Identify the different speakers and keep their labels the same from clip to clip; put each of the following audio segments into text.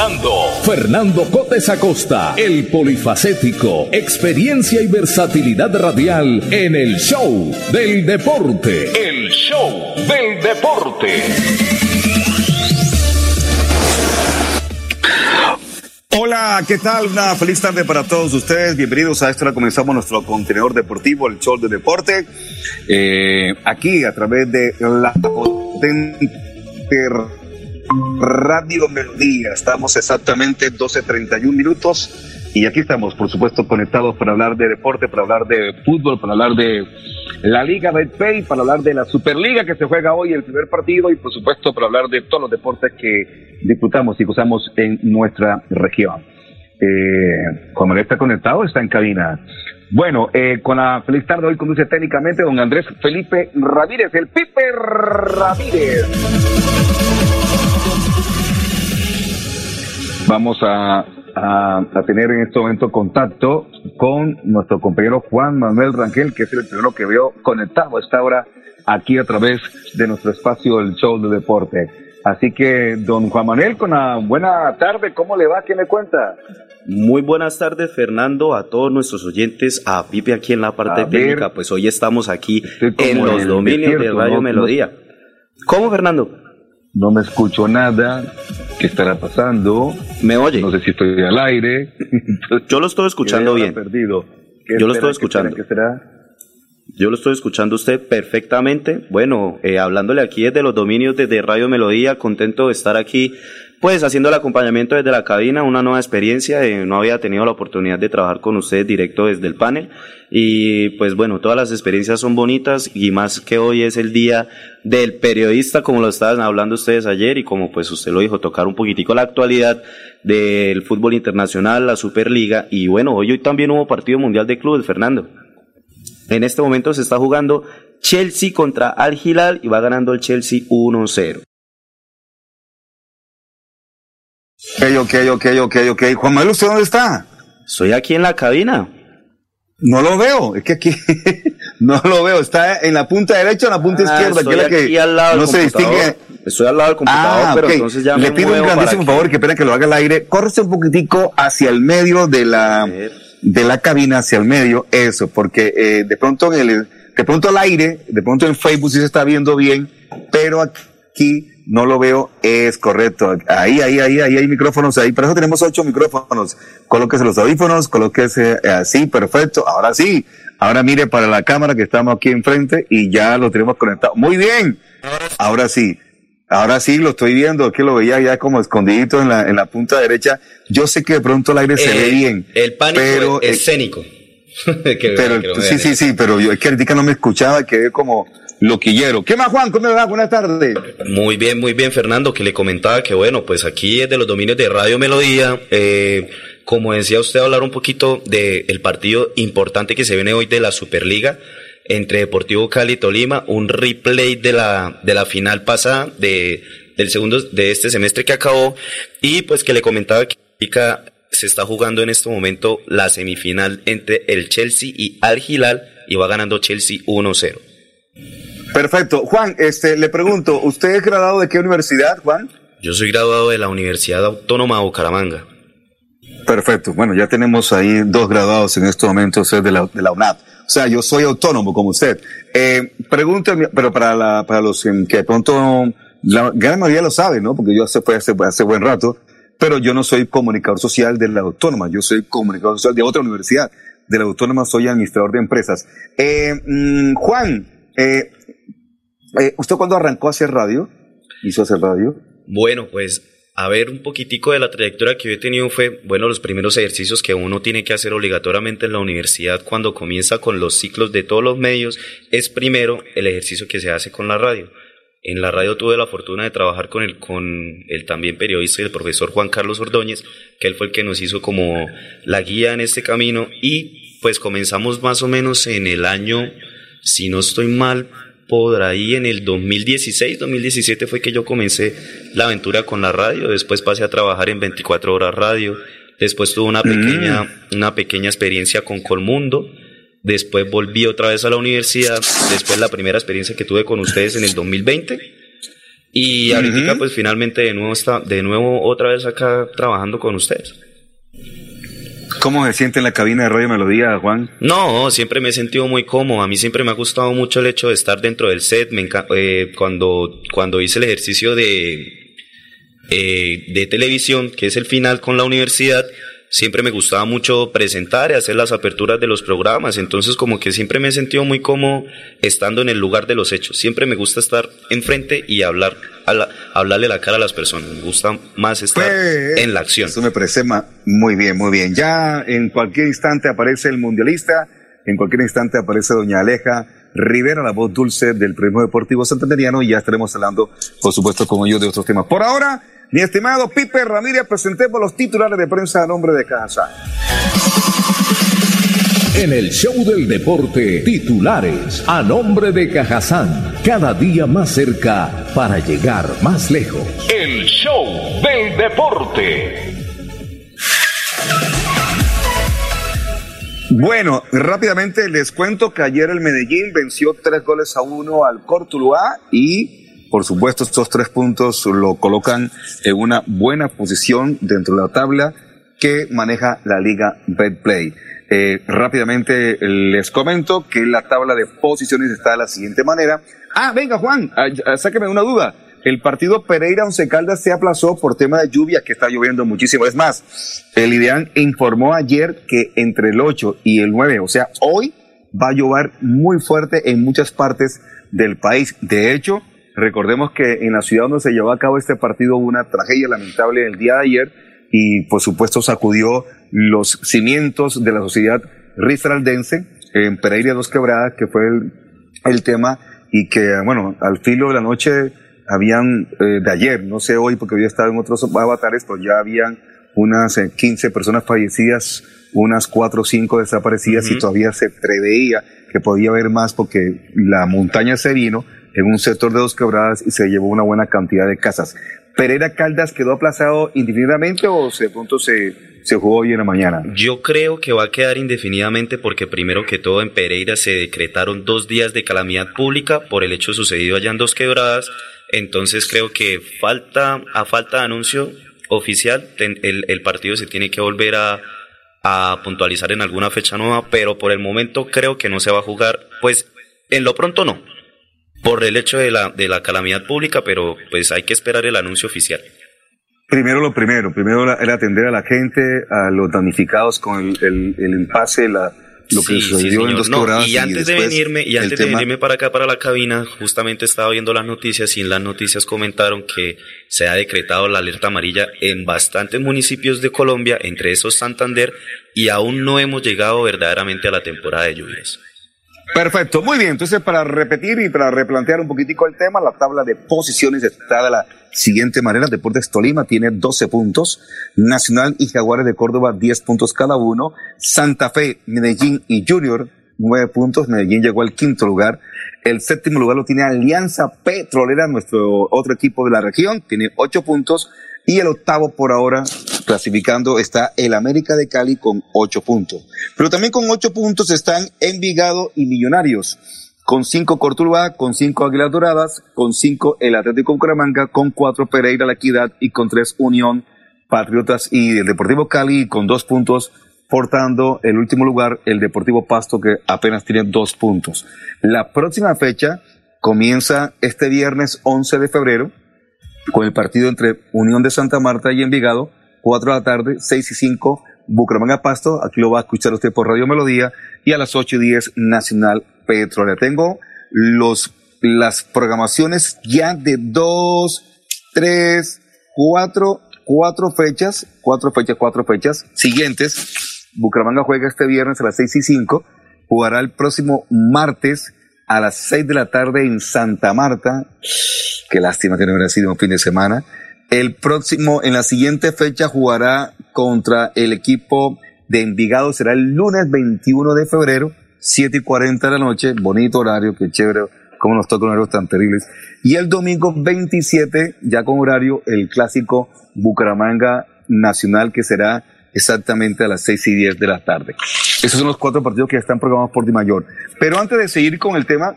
Speaker 1: Fernando. Fernando Cotes Acosta, el polifacético, experiencia y versatilidad radial en el show del deporte. El show del deporte.
Speaker 2: Hola, ¿qué tal? Una feliz tarde para todos ustedes. Bienvenidos a esto. Ahora comenzamos nuestro contenedor deportivo, el show del deporte. Eh, aquí a través de la potente Radio Melodía. Estamos exactamente 12.31 minutos y aquí estamos, por supuesto, conectados para hablar de deporte, para hablar de fútbol, para hablar de la Liga Pay, para hablar de la Superliga que se juega hoy, el primer partido y, por supuesto, para hablar de todos los deportes que disfrutamos y gozamos en nuestra región. Eh, cuando está conectado, está en cabina. Bueno, eh, con la feliz tarde hoy conduce técnicamente don Andrés Felipe Ramírez, el Pipe Ramírez. Vamos a, tener en este momento contacto con nuestro compañero Juan Manuel Rangel, que es el primero que veo conectado a esta hora aquí a través de nuestro espacio, el show de deporte. Así que, don Juan Manuel, con una buena tarde, ¿cómo le va? ¿Qué me cuenta?
Speaker 3: Muy buenas tardes, Fernando, a todos nuestros oyentes, a Pipe aquí en la parte técnica. Pues hoy estamos aquí en los dominios de Radio Melodía. ¿Cómo, Fernando?
Speaker 2: no me escucho nada, ¿qué estará pasando?
Speaker 3: ¿Me oye?
Speaker 2: No sé si estoy al aire.
Speaker 3: Yo lo estoy escuchando bien.
Speaker 2: Perdido?
Speaker 3: Yo lo estoy escuchando.
Speaker 2: ¿Qué será?
Speaker 3: Yo lo estoy escuchando usted perfectamente. Bueno, eh, hablándole aquí desde los dominios desde Radio Melodía, contento de estar aquí pues haciendo el acompañamiento desde la cabina, una nueva experiencia, no había tenido la oportunidad de trabajar con ustedes directo desde el panel y pues bueno, todas las experiencias son bonitas y más que hoy es el día del periodista, como lo estaban hablando ustedes ayer y como pues usted lo dijo, tocar un poquitico la actualidad del fútbol internacional, la Superliga y bueno, hoy, hoy también hubo partido mundial de clubes, Fernando. En este momento se está jugando Chelsea contra Al Hilal y va ganando el Chelsea 1-0.
Speaker 2: Ok, ok, ok, ok, ok. Juan Manuel, ¿usted dónde está?
Speaker 3: Soy aquí en la cabina.
Speaker 2: No lo veo, es que aquí no lo veo, está en la punta derecha o en la punta ah, izquierda,
Speaker 3: que es la que
Speaker 2: al lado no se distingue.
Speaker 3: Estoy al lado del computador, ah, pero entonces ya
Speaker 2: Le pido un grandísimo favor, que pena que lo haga al aire, córrese un poquitico hacia el medio de la de la cabina, hacia el medio, eso, porque eh, de pronto en el, de pronto al aire, de pronto en Facebook sí se está viendo bien, pero aquí no lo veo, es correcto. Ahí, ahí, ahí, ahí hay micrófonos ahí. Por eso tenemos ocho micrófonos. Colóquese los audífonos, colóquese así, perfecto. Ahora sí. Ahora mire para la cámara que estamos aquí enfrente y ya lo tenemos conectado. Muy bien. Ahora sí. Ahora sí lo estoy viendo, que lo veía ya como escondidito en la, en la punta derecha. Yo sé que de pronto el aire se ve bien.
Speaker 3: El pánico pero, escénico.
Speaker 2: pero, sí, sí, sí, pero yo es que ahorita no me escuchaba, quedé como, loquillero. ¿Qué más, Juan? ¿Cómo va? Buenas tardes.
Speaker 3: Muy bien, muy bien, Fernando, que le comentaba que, bueno, pues aquí es de los dominios de Radio Melodía. Eh, como decía usted, hablar un poquito del partido importante que se viene hoy de la Superliga entre Deportivo Cali y Tolima, un replay de la, de la final pasada, de, del segundo, de este semestre que acabó, y pues que le comentaba que se está jugando en este momento la semifinal entre el Chelsea y Al Hilal, y va ganando Chelsea 1-0.
Speaker 2: Perfecto. Juan, este, le pregunto, ¿usted es graduado de qué universidad, Juan?
Speaker 3: Yo soy graduado de la Universidad Autónoma de Bucaramanga.
Speaker 2: Perfecto. Bueno, ya tenemos ahí dos graduados en estos momentos de la, de la UNAD. O sea, yo soy autónomo como usted. Eh, pregúnteme, pero para, la, para los que de pronto, la gran mayoría lo sabe, ¿no? Porque yo hace, hace, hace buen rato, pero yo no soy comunicador social de la autónoma, yo soy comunicador social de otra universidad de la Autónoma, soy administrador de empresas. Eh, mm, Juan, eh, eh, ¿usted cuándo arrancó a hacer radio? ¿Hizo hacer radio?
Speaker 3: Bueno, pues a ver un poquitico de la trayectoria que yo he tenido fue, bueno, los primeros ejercicios que uno tiene que hacer obligatoriamente en la universidad cuando comienza con los ciclos de todos los medios, es primero el ejercicio que se hace con la radio. En la radio tuve la fortuna de trabajar con el, con el también periodista y el profesor Juan Carlos Ordóñez, que él fue el que nos hizo como la guía en este camino y pues comenzamos más o menos en el año, si no estoy mal, por ahí en el 2016, 2017 fue que yo comencé la aventura con la radio, después pasé a trabajar en 24 horas radio, después tuve una pequeña, mm. una pequeña experiencia con Colmundo, después volví otra vez a la universidad, después la primera experiencia que tuve con ustedes en el 2020 y ahorita pues finalmente de nuevo está, de nuevo otra vez acá trabajando con ustedes.
Speaker 2: ¿Cómo se siente en la cabina de Radio Melodía, Juan?
Speaker 3: No, siempre me he sentido muy cómodo. A mí siempre me ha gustado mucho el hecho de estar dentro del set. Me eh, cuando, cuando hice el ejercicio de, eh, de televisión, que es el final con la universidad, siempre me gustaba mucho presentar y hacer las aperturas de los programas, entonces como que siempre me he sentido muy cómodo estando en el lugar de los hechos, siempre me gusta estar enfrente y hablar, a hablarle la cara a las personas, me gusta más estar pues, en la acción.
Speaker 2: Eso me parece muy bien, muy bien. Ya en cualquier instante aparece el mundialista, en cualquier instante aparece doña Aleja Rivera, la voz dulce del Premio Deportivo Santanderiano, y ya estaremos hablando, por supuesto, con ellos de otros temas. Por ahora, mi estimado Pipe Ramírez, presentemos los titulares de prensa a nombre de Casa.
Speaker 1: En el show del deporte, titulares a nombre de Cajazán, cada día más cerca para llegar más lejos. El show del deporte.
Speaker 2: Bueno, rápidamente les cuento que ayer el Medellín venció tres goles a uno al Cortuluá y por supuesto, estos tres puntos lo colocan en una buena posición dentro de la tabla que maneja la Liga Betplay. Eh, rápidamente les comento que la tabla de posiciones está de la siguiente manera. Ah, venga Juan, ah, ah, sáqueme una duda. El partido Pereira Once Caldas se aplazó por tema de lluvia que está lloviendo muchísimo. Es más, el IDEAN informó ayer que entre el 8 y el 9, o sea, hoy va a llover muy fuerte en muchas partes del país. De hecho, Recordemos que en la ciudad donde se llevó a cabo este partido hubo una tragedia lamentable el día de ayer y por supuesto sacudió los cimientos de la sociedad risaraldense en Pereira Dos Quebradas, que fue el, tema y que, bueno, al filo de la noche habían, eh, de ayer, no sé hoy porque había estado en otros avatares, pero ya habían unas 15 eh, personas fallecidas, unas 4 o 5 desaparecidas y todavía se preveía que podía haber más porque la montaña se vino en un sector de dos quebradas y se llevó una buena cantidad de casas. ¿Pereira Caldas quedó aplazado indefinidamente o de pronto se, se jugó hoy en la mañana?
Speaker 3: Yo creo que va a quedar indefinidamente porque primero que todo en Pereira se decretaron dos días de calamidad pública por el hecho sucedido allá en Dos Quebradas. Entonces creo que falta, a falta de anuncio oficial, el, el partido se tiene que volver a, a puntualizar en alguna fecha nueva, pero por el momento creo que no se va a jugar, pues en lo pronto no, por el hecho de la, de la calamidad pública, pero pues hay que esperar el anuncio oficial.
Speaker 2: Primero lo primero, primero era atender a la gente, a los damnificados con el, el, el impasse, la, lo que sucedió en dos no,
Speaker 3: y antes de venirme y antes de venirme para acá para la cabina justamente estaba viendo las noticias y en las noticias comentaron que se ha decretado la alerta amarilla en bastantes municipios de Colombia entre esos Santander y aún no hemos llegado verdaderamente a la temporada de lluvias
Speaker 2: Perfecto, muy bien. Entonces, para repetir y para replantear un poquitico el tema, la tabla de posiciones está de la siguiente manera. Deportes Tolima tiene 12 puntos, Nacional y Jaguares de Córdoba 10 puntos cada uno, Santa Fe, Medellín y Junior 9 puntos, Medellín llegó al quinto lugar. El séptimo lugar lo tiene Alianza Petrolera, nuestro otro equipo de la región, tiene 8 puntos. Y el octavo por ahora, clasificando, está el América de Cali con ocho puntos. Pero también con ocho puntos están Envigado y Millonarios. Con cinco Cortuluá, con cinco Águilas Doradas, con cinco el Atlético Bucaramanga, con cuatro Pereira La Equidad y con tres Unión Patriotas y el Deportivo Cali con dos puntos portando el último lugar el Deportivo Pasto que apenas tiene dos puntos. La próxima fecha comienza este viernes 11 de febrero con el partido entre Unión de Santa Marta y Envigado, 4 de la tarde, 6 y 5, Bucaramanga Pasto, aquí lo va a escuchar usted por Radio Melodía, y a las 8 y 10 Nacional Petrolera. Tengo los, las programaciones ya de dos, tres, cuatro, cuatro fechas, cuatro fechas, cuatro fechas siguientes. Bucaramanga juega este viernes a las 6 y 5, jugará el próximo martes a las 6 de la tarde en Santa Marta. Qué lástima que no hubiera sido un fin de semana. El próximo, en la siguiente fecha, jugará contra el equipo de Envigado. Será el lunes 21 de febrero, 7 y 40 de la noche. Bonito horario, qué chévere, cómo nos tocan horarios tan terribles. Y el domingo 27, ya con horario, el clásico Bucaramanga Nacional, que será exactamente a las 6 y 10 de la tarde. Esos son los cuatro partidos que están programados por Di Mayor. Pero antes de seguir con el tema,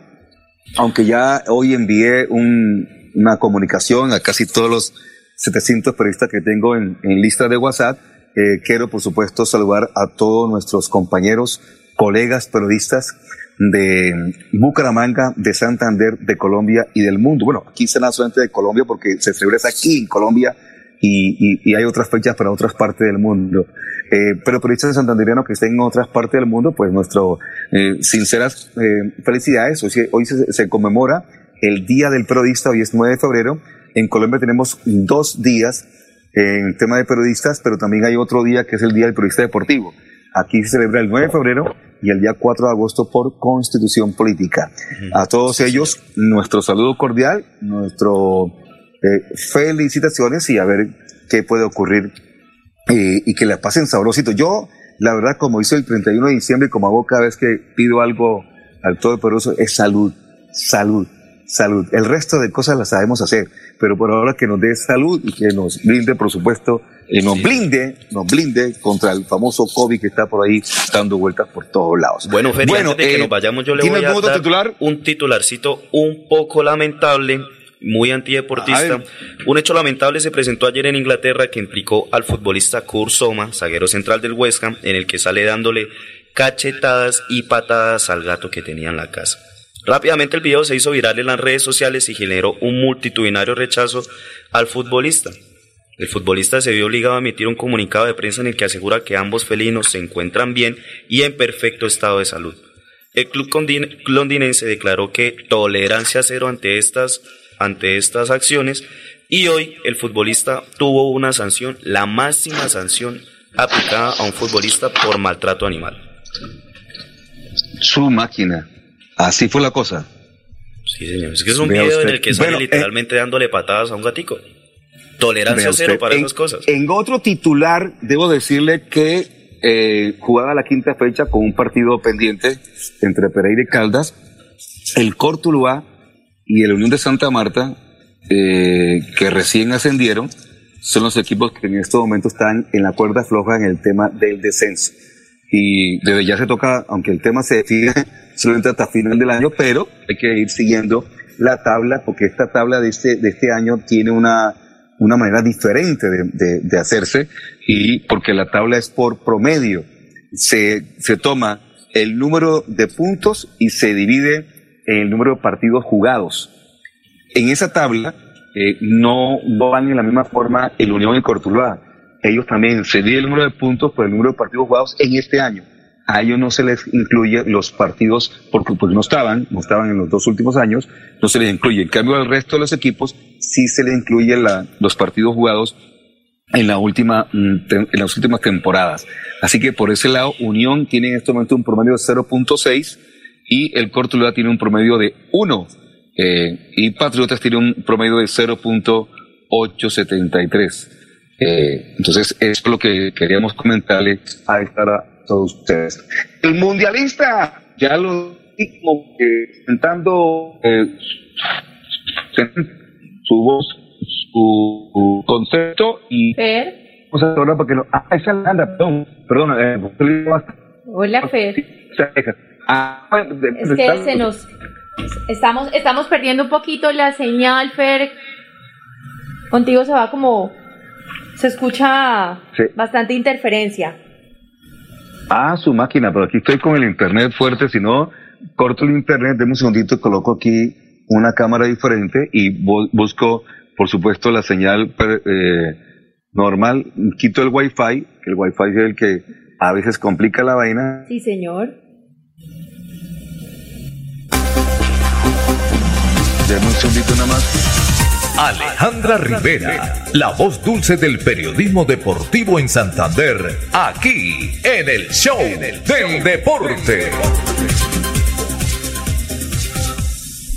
Speaker 2: aunque ya hoy envié una comunicación a casi todos los 700 periodistas que tengo en, lista de WhatsApp. Eh, quiero, por supuesto, saludar a todos nuestros compañeros, colegas periodistas de Bucaramanga, de Santander, de Colombia y del mundo. Bueno, aquí se solamente de Colombia porque se celebra aquí en Colombia y, hay otras fechas para otras partes del mundo. Eh, pero periodistas santanderianos que estén en otras partes del mundo, pues nuestro eh, sinceras felicidades. Hoy, hoy se, se, conmemora el Día del Periodista, hoy es 9 de febrero, en Colombia tenemos dos días en tema de periodistas, pero también hay otro día que es el Día del Periodista Deportivo. Aquí se celebra el 9 de febrero y el día 4 de agosto por constitución política. A todos ellos, nuestro saludo cordial, nuestro eh, felicitaciones y a ver qué puede ocurrir eh, y que la pasen sabrosito. Yo, la verdad, como hice el 31 de diciembre, como hago cada vez que pido algo al todo Todopoderoso, es salud, salud salud. El resto de cosas las sabemos hacer, pero por ahora que nos dé salud y que nos brinde, por supuesto, y nos blinde, nos blinde contra el famoso COVID que está por ahí dando vueltas por todos lados.
Speaker 3: Bueno, Feli, antes de que eh, nos vayamos, yo le voy a dar titular? un titularcito un poco lamentable, muy antideportista. Un hecho lamentable se presentó ayer en Inglaterra que implicó al futbolista Kurt Soma, zaguero central del West Ham, en el que sale dándole cachetadas y patadas al gato que tenía en la casa. Rápidamente el video se hizo viral en las redes sociales y generó un multitudinario rechazo al futbolista. El futbolista se vio obligado a emitir un comunicado de prensa en el que asegura que ambos felinos se encuentran bien y en perfecto estado de salud. El club londinense declaró que tolerancia cero ante estas, ante estas acciones y hoy el futbolista tuvo una sanción, la máxima sanción aplicada a un futbolista por maltrato animal.
Speaker 2: Su máquina. Así fue la cosa.
Speaker 3: Sí, señor. Es que es un video en el que sale eh, literalmente dándole patadas a un gatico. Tolerancia cero para esas cosas.
Speaker 2: En otro titular, debo decirle que eh, jugaba la quinta fecha con un partido pendiente entre Pereira y Caldas. El Cortuluá y el Unión de Santa Marta, eh, que recién ascendieron, son los equipos que en este momento están en la cuerda floja en el tema del descenso. Y desde ya se toca, aunque el tema se define solamente hasta final del año, pero hay que ir siguiendo la tabla porque esta tabla de este, de este año tiene una, una manera diferente de, de, hacerse y porque la tabla es por promedio. Se, se toma el número de puntos y se divide en el número de partidos jugados. En esa tabla eh, no, van en la misma forma el Unión y Cortuluá. Ellos también se divide el número de puntos por el número de partidos jugados en este año a ellos no se les incluye los partidos porque pues no estaban, no estaban en los dos últimos años, no se les incluye. En cambio, al resto de los equipos sí se les incluye los partidos jugados en, la última, mm, en las últimas temporadas. Así que por ese lado, Unión tiene en este momento un promedio de 0.6 y el Cortuluá tiene un promedio de 1 eh, y Patriotas tiene un promedio de 0.873. Eh, entonces, eso es lo que queríamos comentarle a esta todos ustedes. El mundialista, ya lo digo, intentando eh, su voz, su, concepto y...
Speaker 4: Fer.
Speaker 2: Vamos a hablar porque no. Ah, esa anda, perdón, perdón. Eh,
Speaker 4: Hola, Fer.
Speaker 2: Ah,
Speaker 4: es que se nos... Estamos, estamos perdiendo un poquito la señal, Fer. Contigo se va como... Se escucha bastante interferencia.
Speaker 2: Ah, su máquina, pero aquí estoy con el internet fuerte, si no, corto el internet, deme un segundito, coloco aquí una cámara diferente y busco, por supuesto, la señal eh, normal, quito el wifi, el wifi es el que a veces complica la vaina.
Speaker 4: Sí, señor.
Speaker 2: Deme un segundito nada más.
Speaker 1: Alejandra Rivera, la voz dulce del periodismo deportivo en Santander, aquí en el show del deporte.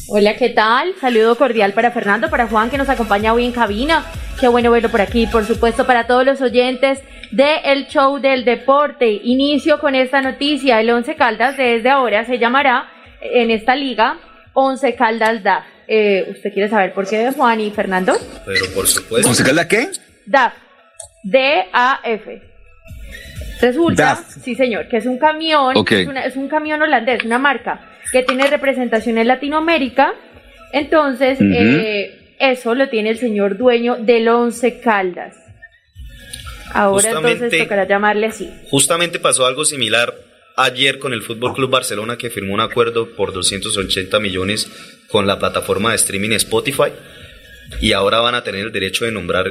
Speaker 4: Hola, ¿qué tal? Saludo cordial para Fernando, para Juan que nos acompaña hoy en cabina. Qué bueno verlo por aquí, por supuesto, para todos los oyentes del el show del deporte. Inicio con esta noticia. El Once Caldas desde ahora se llamará en esta liga Once Caldas DAF. Eh, ¿Usted quiere saber por qué, Juan y Fernando?
Speaker 3: Pero por supuesto.
Speaker 2: ¿Once Caldas qué?
Speaker 4: DAF. D-A-F. Resulta, sí señor, que es un camión, es, es, un camión holandés, una marca que tiene representación en Latinoamérica. Entonces, eh, eso lo tiene el señor dueño del Once Caldas. Ahora entonces tocará llamarle así.
Speaker 3: Justamente pasó algo similar ayer con el Fútbol Club Barcelona que firmó un acuerdo por 280 millones con la plataforma de streaming Spotify y ahora van a tener el derecho de nombrar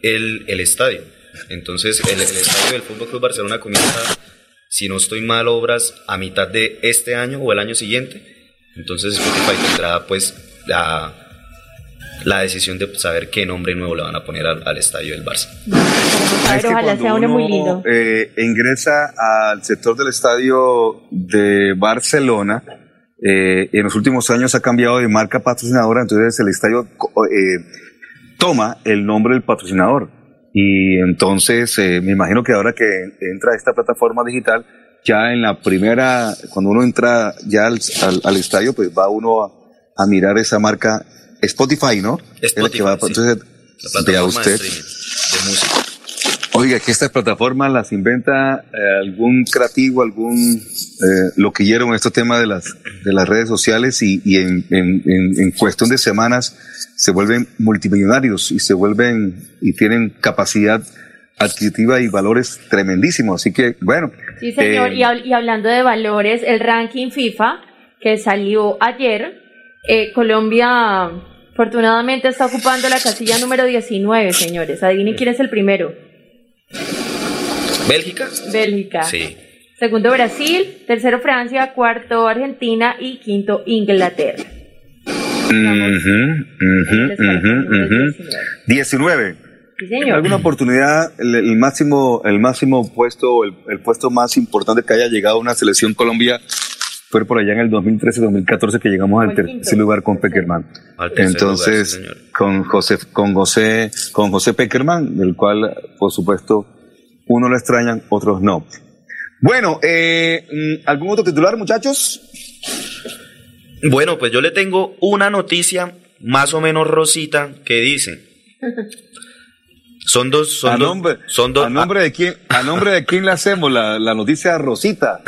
Speaker 3: el, el estadio. Entonces el, el estadio del Fútbol Club Barcelona comienza, si no estoy mal, obras a mitad de este año o el año siguiente. Entonces Spotify tendrá pues la, la decisión de saber qué nombre nuevo le van a poner al, estadio del Barça.
Speaker 4: Es que ojalá sea uno, muy lindo.
Speaker 2: Eh, ingresa al sector del estadio de Barcelona. Eh, en los últimos años ha cambiado de marca patrocinadora, entonces el estadio eh, toma el nombre del patrocinador. Y entonces me imagino que ahora que entra esta plataforma digital, ya en la primera, cuando uno entra ya al, estadio, pues va uno a, a mirar esa marca Spotify, ¿no?
Speaker 3: Spotify, que va,
Speaker 2: Entonces, vea usted. Oiga, que estas plataformas las inventa eh, algún creativo, algún eh, loquillero en este tema de las, de las redes sociales y, y en, en, en, cuestión de semanas se vuelven multimillonarios y se vuelven y tienen capacidad adquisitiva y valores tremendísimos. Así que, bueno.
Speaker 4: Sí, señor. Eh, y, y, hablando de valores, el ranking FIFA que salió ayer, eh, Colombia Afortunadamente está ocupando la casilla número 19, señores. Adivinen quién es el primero.
Speaker 3: ¿Bélgica?
Speaker 4: Bélgica.
Speaker 3: Sí.
Speaker 4: Segundo Brasil, tercero Francia, cuarto Argentina y quinto Inglaterra.
Speaker 2: 19.
Speaker 4: Sí, señor.
Speaker 2: ¿En alguna oportunidad el, máximo, el máximo puesto, el, el, puesto más importante que haya llegado a una selección Colombia fue por allá en el 2013-2014 que llegamos al tercer lugar con Peckerman. Entonces, con José, con José, con José Peckerman, del cual, por supuesto, uno lo extrañan, otros no. Bueno, eh, mm, ¿algún otro titular, muchachos?
Speaker 3: Bueno, pues yo le tengo una noticia más o menos rosita que dice. Son dos, son
Speaker 2: a nombre,
Speaker 3: son dos.
Speaker 2: ¿A nombre de quién, a nombre de quién le hacemos la, la noticia Rosita?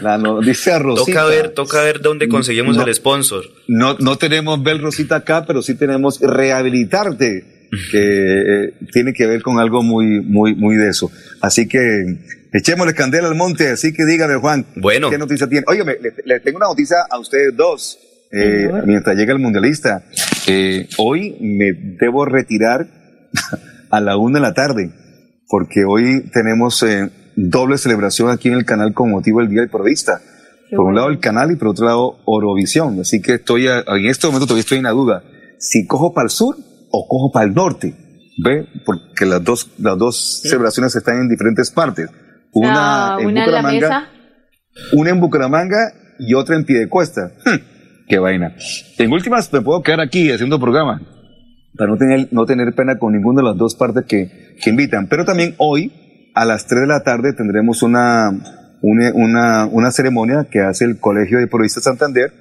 Speaker 2: La noticia Rosita.
Speaker 3: Toca ver, toca ver dónde conseguimos el sponsor.
Speaker 2: No, no tenemos Bel Rosita acá, pero sí tenemos Rehabilitarte, que eh, tiene que ver con algo muy, muy, muy de eso. Así que echémosle candela al monte, así que dígame, Juan.
Speaker 3: Bueno.
Speaker 2: ¿Qué noticia tiene? Oye, le, le, tengo una noticia a ustedes dos. Eh, mientras llega el mundialista. Eh, hoy me debo retirar a la una de la tarde, porque hoy tenemos eh, doble celebración aquí en el canal con motivo del Día del Periodista. por un lado el canal y por otro lado Orovisión. Así que estoy, en este momento todavía estoy en la duda, si cojo para el sur o cojo para el norte. ¿Ve? Porque las dos, las dos celebraciones están en diferentes partes. Una, en Bucaramanga, una en Bucaramanga y otra en Piedecuesta. Hmm, qué vaina. En últimas me puedo quedar aquí haciendo programa para no tener, no tener pena con ninguna de las dos partes que, que invitan. Pero también hoy, a las 3 de la tarde, tendremos una, una, una, una ceremonia que hace el Colegio de Periodistas Santander,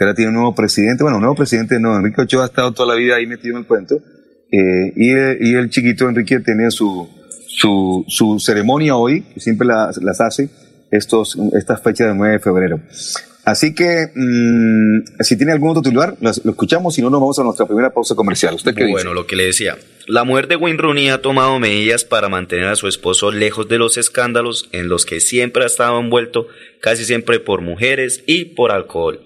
Speaker 2: que ahora tiene un nuevo presidente. Bueno, un nuevo presidente no, Enrique Ochoa ha estado toda la vida ahí metido en el cuento. Eh, y, y, el chiquito Enrique tiene su, su, su ceremonia hoy, siempre las, las hace estos, estas fechas del 9 de febrero. Así que, mmm, si tiene algún otro titular, lo, escuchamos, si no, nos vamos a nuestra primera pausa comercial. ¿Usted qué
Speaker 3: bueno, lo que le decía. La mujer de Wayne Rooney ha tomado medidas para mantener a su esposo lejos de los escándalos en los que siempre ha estado envuelto, casi siempre por mujeres y por alcohol.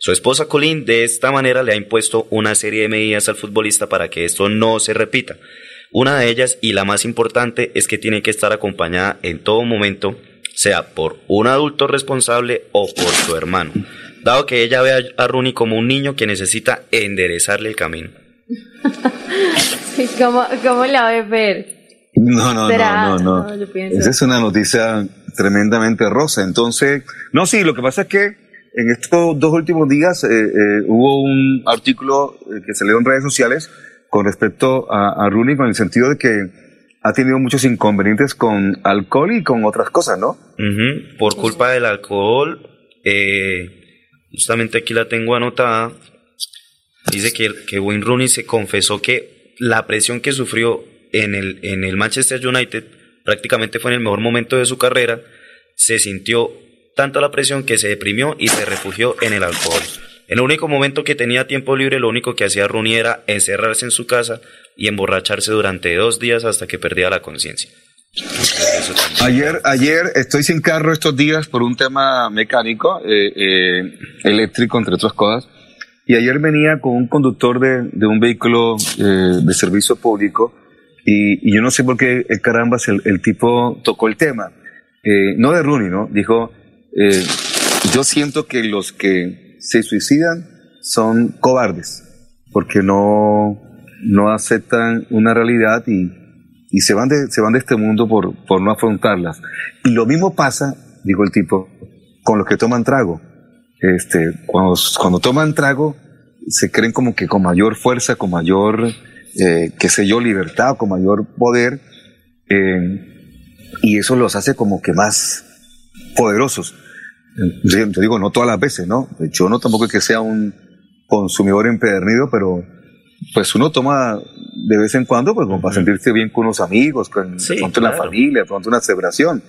Speaker 3: Su esposa Colleen de esta manera le ha impuesto una serie de medidas al futbolista para que esto no se repita. Una de ellas y la más importante es que tiene que estar acompañada en todo momento, sea por un adulto responsable o por su hermano, dado que ella ve a Rooney como un niño que necesita enderezarle el camino.
Speaker 4: ¿Cómo, ¿Cómo la ve ver?
Speaker 2: No, no, no, no, no. Esa es una noticia tremendamente rosa. Entonces, no, sí, lo que pasa es que en estos dos últimos días eh, eh, hubo un artículo eh, que salió en redes sociales con respecto a, a Rooney, con el sentido de que ha tenido muchos inconvenientes con alcohol y con otras cosas, ¿no?
Speaker 3: Por culpa del alcohol, justamente aquí la tengo anotada, dice que, que Wayne Rooney se confesó que la presión que sufrió en el, en el Manchester United prácticamente fue en el mejor momento de su carrera, se sintió tanta la presión que se deprimió y se refugió en el alcohol. En el único momento que tenía tiempo libre, lo único que hacía Rooney era encerrarse en su casa y emborracharse durante dos días hasta que perdía la conciencia.
Speaker 2: Ayer, ayer estoy sin carro estos días por un tema mecánico, eh, eh, eléctrico, entre otras cosas. Y ayer venía con un conductor de, de un vehículo eh, de servicio público y, yo no sé por qué carambas el, el tipo tocó el tema. no de Rooney, ¿no? Dijo, yo siento que los que se suicidan son cobardes porque no, no aceptan una realidad y, y se, van de, se van de este mundo por, por no afrontarlas. Y lo mismo pasa, dijo el tipo, con los que toman trago. Este, cuando, cuando toman trago, se creen como que con mayor fuerza, con mayor, eh, qué sé yo, libertad, con mayor poder, eh, y eso los hace como que más poderosos. Yo digo, no todas las veces, ¿no? Yo no tampoco es que sea un consumidor empedernido, pero pues uno toma de vez en cuando, pues para sentirse bien con unos amigos, con, la familia, con una celebración.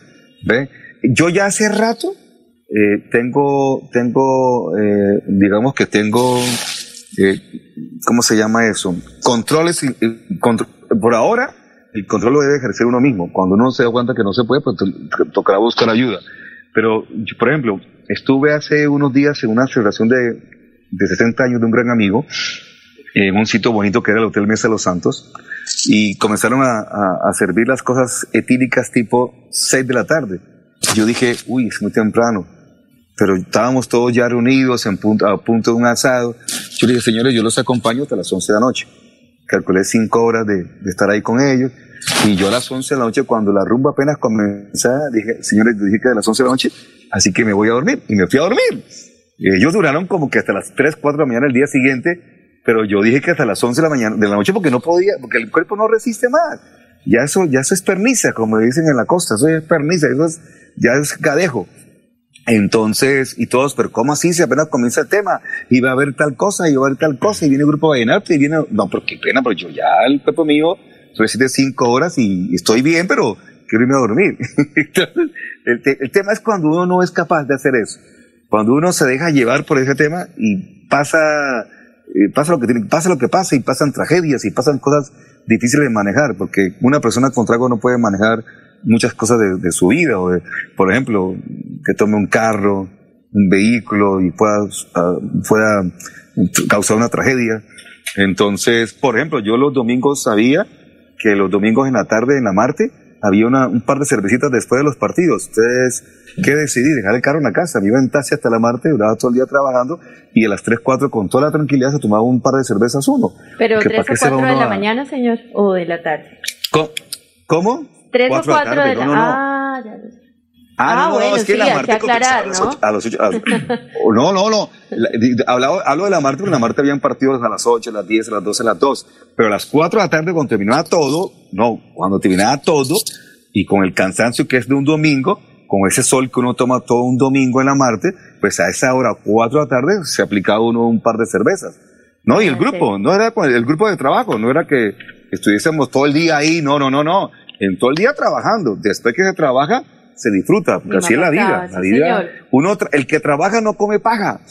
Speaker 2: ¿ve? Yo ya hace rato eh, tengo, tengo, eh, digamos que tengo, eh, ¿cómo se llama eso? Controles, por ahora, el control lo debe ejercer uno mismo. Cuando uno se da cuenta que no se puede, pues tocará buscar ayuda. Pero, por ejemplo, estuve hace unos días en una celebración de, de 60 años de un gran amigo, en un sitio bonito que era el Hotel Mesa de los Santos, y comenzaron a, a, servir las cosas etílicas tipo 6 de la tarde. Yo dije, uy, es muy temprano, pero estábamos todos ya reunidos en punto, a punto de un asado. Yo dije, señores, yo los acompaño hasta las 11 de la noche. Calculé 5 horas de, de, estar ahí con ellos. Y yo a las 11 de la noche, cuando la rumba apenas comenzaba, dije, señores, dije que a las 11 de la noche, así que me voy a dormir. Y me fui a dormir. Y ellos duraron como que hasta las 3, 4 de la mañana el día siguiente pero yo dije que hasta las 11 de la mañana de la noche porque no podía, porque el cuerpo no resiste más. Ya eso, ya eso es perniza, como dicen en la costa, eso es perniza, eso es, ya es cadejo. Entonces, y todos, pero ¿cómo así? Si apenas comienza el tema, iba a haber tal cosa, iba a haber tal cosa, y viene el grupo vallenato, y viene, no, pero qué pena, pero yo ya el cuerpo mío resiste cinco horas y estoy bien, pero quiero irme a dormir. el, el tema es cuando uno no es capaz de hacer eso. Cuando uno se deja llevar por ese tema y pasa, eh, pasa lo que pasa lo que pasa y pasan tragedias y pasan cosas difíciles de manejar, porque una persona con trago no puede manejar muchas cosas de, su vida, o de, por ejemplo, que tome un carro, un vehículo y pueda, ah, pueda causar una tragedia. Entonces, por ejemplo, yo los domingos sabía que los domingos en la tarde en la Marte había una, un par de cervecitas después de los partidos. Entonces, ¿qué decidí? Dejar el carro en la casa. Me iba en taxi hasta la Marte, duraba todo el día trabajando y a las 3, 4 con toda la tranquilidad se tomaba un par de cervezas uno.
Speaker 4: ¿Pero 3 o 4 de la mañana, señor? ¿O de la tarde?
Speaker 2: ¿Cómo? ¿Cómo?
Speaker 4: 3 o 4 de la, mañana. Ah, ya
Speaker 2: Ah, no, ah, no, bueno, es que sí, la Marte aclarar, ¿no? a las 8. no, no, no. hablo, hablo de la Marte porque en la Marte habían partidos a las 8, a las 10, a las 12, a las 2. Pero a las 4 de la tarde, cuando terminaba todo, no, cuando terminaba todo, y con el cansancio que es de un domingo, con ese sol que uno toma todo un domingo en la Marte, pues a esa hora, 4 de la tarde, se aplicaba uno un par de cervezas. No, y el grupo, no era el grupo de trabajo, no era que estuviésemos todo el día ahí, no, no, no, no. En todo el día trabajando. Después que se trabaja, se disfruta, porque así es la vida. La vida uno, el que trabaja no come paja.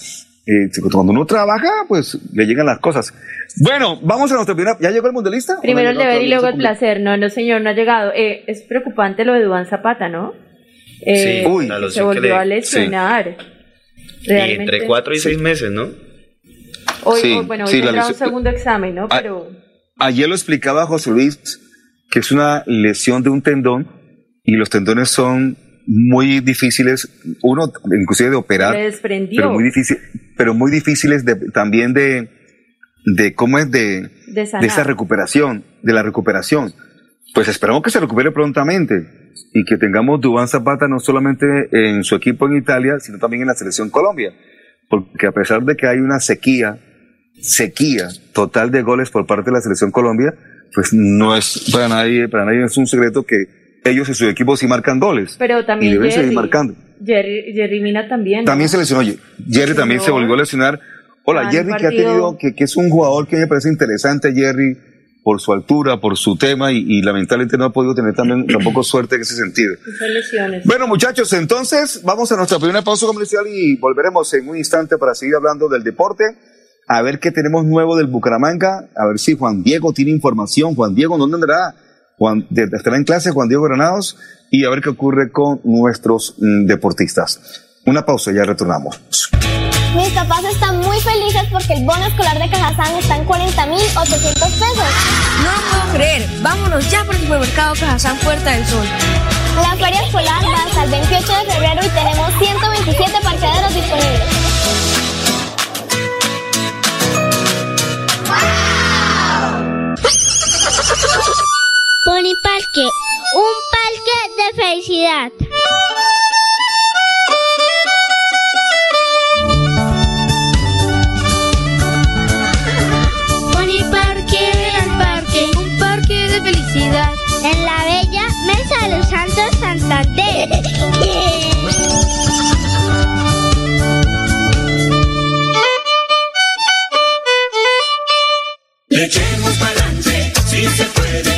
Speaker 2: Eh, cuando uno trabaja, pues le llegan las cosas. Bueno, vamos a nuestra primera. ¿Ya llegó el mundialista?
Speaker 4: Primero el deber y luego el placer. No, no, señor, no ha llegado. Eh, es preocupante lo de Duván Zapata, ¿no?
Speaker 3: Eh, sí, Uy,
Speaker 4: se volvió a lesionar.
Speaker 3: Y entre cuatro y seis meses, ¿no?
Speaker 4: Hoy, sí, bueno, hoy sí, tendrá un segundo examen, ¿no? Pero...
Speaker 2: Ayer lo explicaba José Luis que es una lesión de un tendón y los tendones son muy difíciles, uno inclusive de operar, pero muy difícil, pero muy difíciles de, también de, de cómo es de, de, esa recuperación, de la recuperación. Pues esperamos que se recupere prontamente y que tengamos Dubán Zapata no solamente en su equipo en Italia, sino también en la selección Colombia. Porque a pesar de que hay una sequía, sequía total de goles por parte de la selección Colombia, pues no es para nadie, para nadie es un secreto que ellos y su equipo sí marcan goles.
Speaker 4: Pero también
Speaker 2: y deben
Speaker 4: Jerry,
Speaker 2: seguir marcando.
Speaker 4: Jerry, Jerry Mina también.
Speaker 2: También se lesionó. Jerry también se volvió a lesionar. Hola, Jerry que ha tenido, que, que, es un jugador que me parece interesante, Jerry, por su altura, por su tema, y, y lamentablemente no ha podido tener también tampoco suerte en ese sentido.
Speaker 4: Lesiones.
Speaker 2: Bueno, muchachos, entonces vamos a nuestra primera pausa comercial y volveremos en un instante para seguir hablando del deporte. A ver qué tenemos nuevo del Bucaramanga, a ver si Juan Diego tiene información. Juan Diego, ¿dónde andará? Juan, estará en clase Juan Diego Granados y a ver qué ocurre con nuestros mm, deportistas. Una pausa, ya retornamos.
Speaker 5: Mis papás están muy felices porque el bono escolar de Cajazán está en 40.800 pesos.
Speaker 6: No lo puedo creer. Vámonos ya por el supermercado Cajazán Puerta del Sol.
Speaker 5: La feria escolar va hasta el 28 de febrero y tenemos 127 parqueaderos disponibles.
Speaker 7: Pony Parque, un parque de felicidad.
Speaker 6: Pony Parque, el parque, un parque de felicidad.
Speaker 7: En la bella Mesa de los Santos Santander.
Speaker 8: Le echemos pa'lante, si se puede,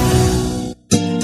Speaker 9: Thank you.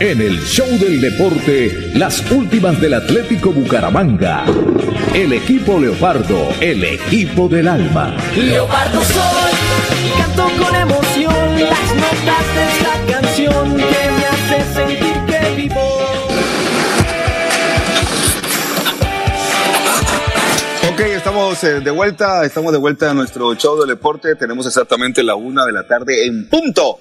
Speaker 1: En el show del deporte, las últimas del Atlético Bucaramanga. El equipo Leopardo, el equipo del alma.
Speaker 10: Leopardo soy y canto con emoción las notas de esta canción que me hace sentir que vivo.
Speaker 2: Ok, estamos eh, de vuelta, estamos de vuelta a nuestro show del deporte. Tenemos exactamente la una de la tarde en punto.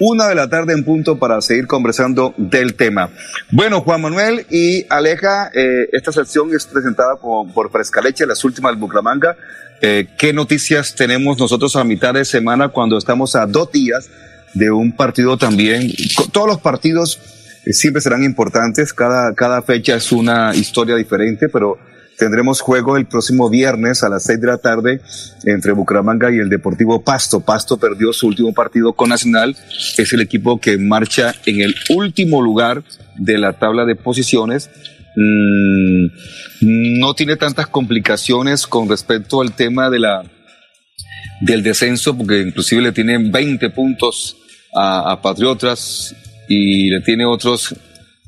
Speaker 2: Una de la tarde en punto para seguir conversando del tema. Bueno, Juan Manuel y Aleja, eh, esta sección es presentada por, por Frescaleche, las últimas del Bucaramanga. Eh, ¿Qué noticias tenemos nosotros a mitad de semana cuando estamos a dos días de un partido también? Todos los partidos eh, siempre serán importantes, cada, cada fecha es una historia diferente, pero tendremos juego el próximo viernes a las seis de la tarde entre Bucaramanga y el Deportivo Pasto. Pasto perdió su último partido con Nacional, es el equipo que marcha en el último lugar de la tabla de posiciones. Mm, no tiene tantas complicaciones con respecto al tema de la del descenso, porque inclusive le tienen 20 puntos a, a Patriotas y le tiene otros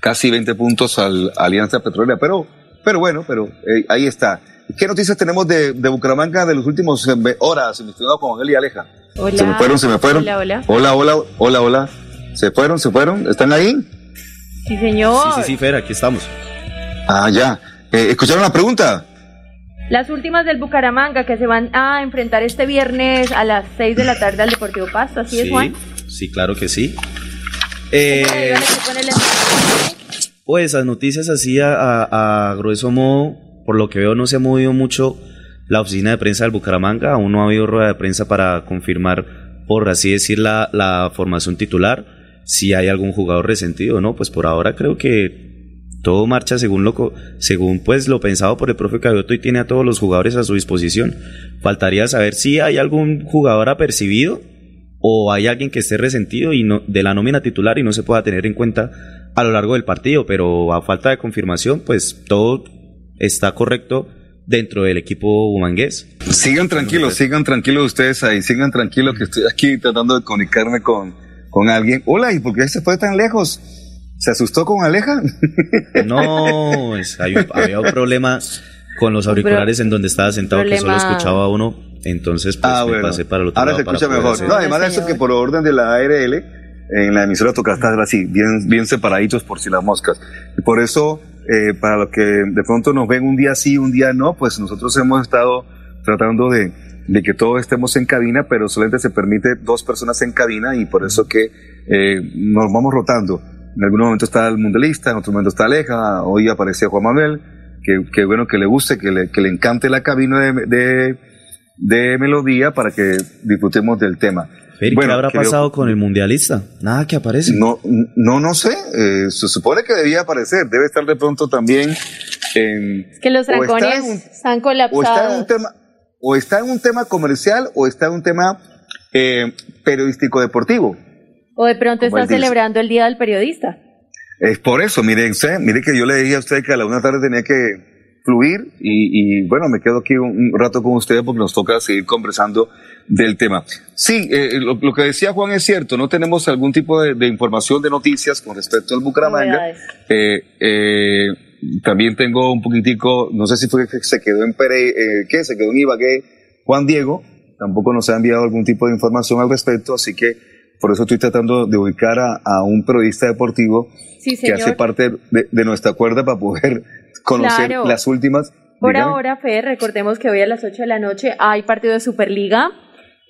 Speaker 2: casi 20 puntos al Alianza Petrolera, pero, pero bueno, pero eh, ahí está. ¿Qué noticias tenemos de, de Bucaramanga de los últimos eh, horas, mi estimado Juan Manuel y Aleja?
Speaker 4: Hola.
Speaker 2: Se me fueron, se me fueron.
Speaker 4: Hola, hola.
Speaker 2: Hola, hola, hola, hola. Se fueron, se fueron. ¿Están ahí?
Speaker 4: Sí, señor.
Speaker 3: Sí, sí, sí, Fer, aquí estamos.
Speaker 2: Ah, ya. Eh, ¿Escucharon la pregunta?
Speaker 4: Las últimas del Bucaramanga que se van a enfrentar este viernes a las 6 de la tarde al Deportivo Pasto. ¿Así es, Juan?
Speaker 3: sí, claro que sí. Eh, Pues esas noticias así a, a- grueso modo, por lo que veo no se ha movido mucho la oficina de prensa del Bucaramanga, aún no ha habido rueda de prensa para confirmar, por así decir, la, la formación titular, si hay algún jugador resentido no, pues por ahora creo que todo marcha según lo, según pues lo pensado por el profe Cabioto y tiene a todos los jugadores a su disposición. Faltaría saber si hay algún jugador apercibido o hay alguien que esté resentido y no, de la nómina titular y no se pueda tener en cuenta a lo largo del partido, pero a falta de confirmación, pues todo está correcto dentro del equipo humangués.
Speaker 2: Sigan tranquilos, sigan tranquilos ustedes ahí, sigan tranquilos que estoy aquí tratando de comunicarme con, con alguien. Hola, ¿y por qué se fue tan lejos? ¿Se asustó con Aleja?
Speaker 3: No, es- hay un- había un problema con los auriculares en donde estaba sentado que solo escuchaba uno, entonces pues
Speaker 2: Ah,
Speaker 3: me
Speaker 2: bueno.
Speaker 3: pasé para el otro
Speaker 2: Ahora
Speaker 3: lado
Speaker 2: se escucha mejor. No, además de eso que por orden de la ARL, en la emisora toca estar así, bien, bien separaditos por si las moscas. Y por eso, eh, para los que de pronto nos ven un día sí, un día no, pues nosotros hemos estado tratando de, de que todos estemos en cabina, pero solamente se permite dos personas en cabina y por eso que eh, nos vamos rotando. En algún momento está el mundialista, en otro momento está Aleja, hoy aparecía Juan Manuel, que, que bueno que le guste, que le, que le encante la cabina de, de, de melodía para que disfrutemos del tema.
Speaker 3: Fer, ¿y
Speaker 2: Bueno,
Speaker 3: ¿Qué habrá
Speaker 2: creo-
Speaker 3: pasado con el mundialista? Nada que aparece.
Speaker 2: No, no, no sé. eh, se supone que debía aparecer. Debe estar de pronto también en.
Speaker 4: Es que los
Speaker 2: o está en
Speaker 4: trancones
Speaker 2: un-
Speaker 4: están
Speaker 2: o está en
Speaker 4: colapsados.
Speaker 2: un tema, o está en un tema comercial o está en un tema eh, periodístico deportivo.
Speaker 4: O de pronto está celebrando el Día del Periodista.
Speaker 2: Es por eso, mire usted, mire que yo le dije a usted que a la una tarde tenía que fluir y, y, bueno, me quedo aquí un, un rato con usted porque nos toca seguir conversando del tema. Sí, eh, lo, lo que decía Juan es cierto, no tenemos algún tipo de, de información de noticias con respecto al Bucaramanga. Eh, eh, también tengo un poquitico, no sé si fue que se quedó en Pere, eh, ¿qué? Se quedó en Ibagué Juan Diego, tampoco nos ha enviado algún tipo de información al respecto, así que por eso estoy tratando de ubicar a, a un periodista deportivo
Speaker 4: Sí,
Speaker 2: que hace parte de, de nuestra cuerda para poder conocer
Speaker 4: Claro.
Speaker 2: las últimas.
Speaker 4: Por
Speaker 2: Dígame.
Speaker 4: ahora, Fer, recordemos que hoy a las 8 de la noche hay partido de Superliga.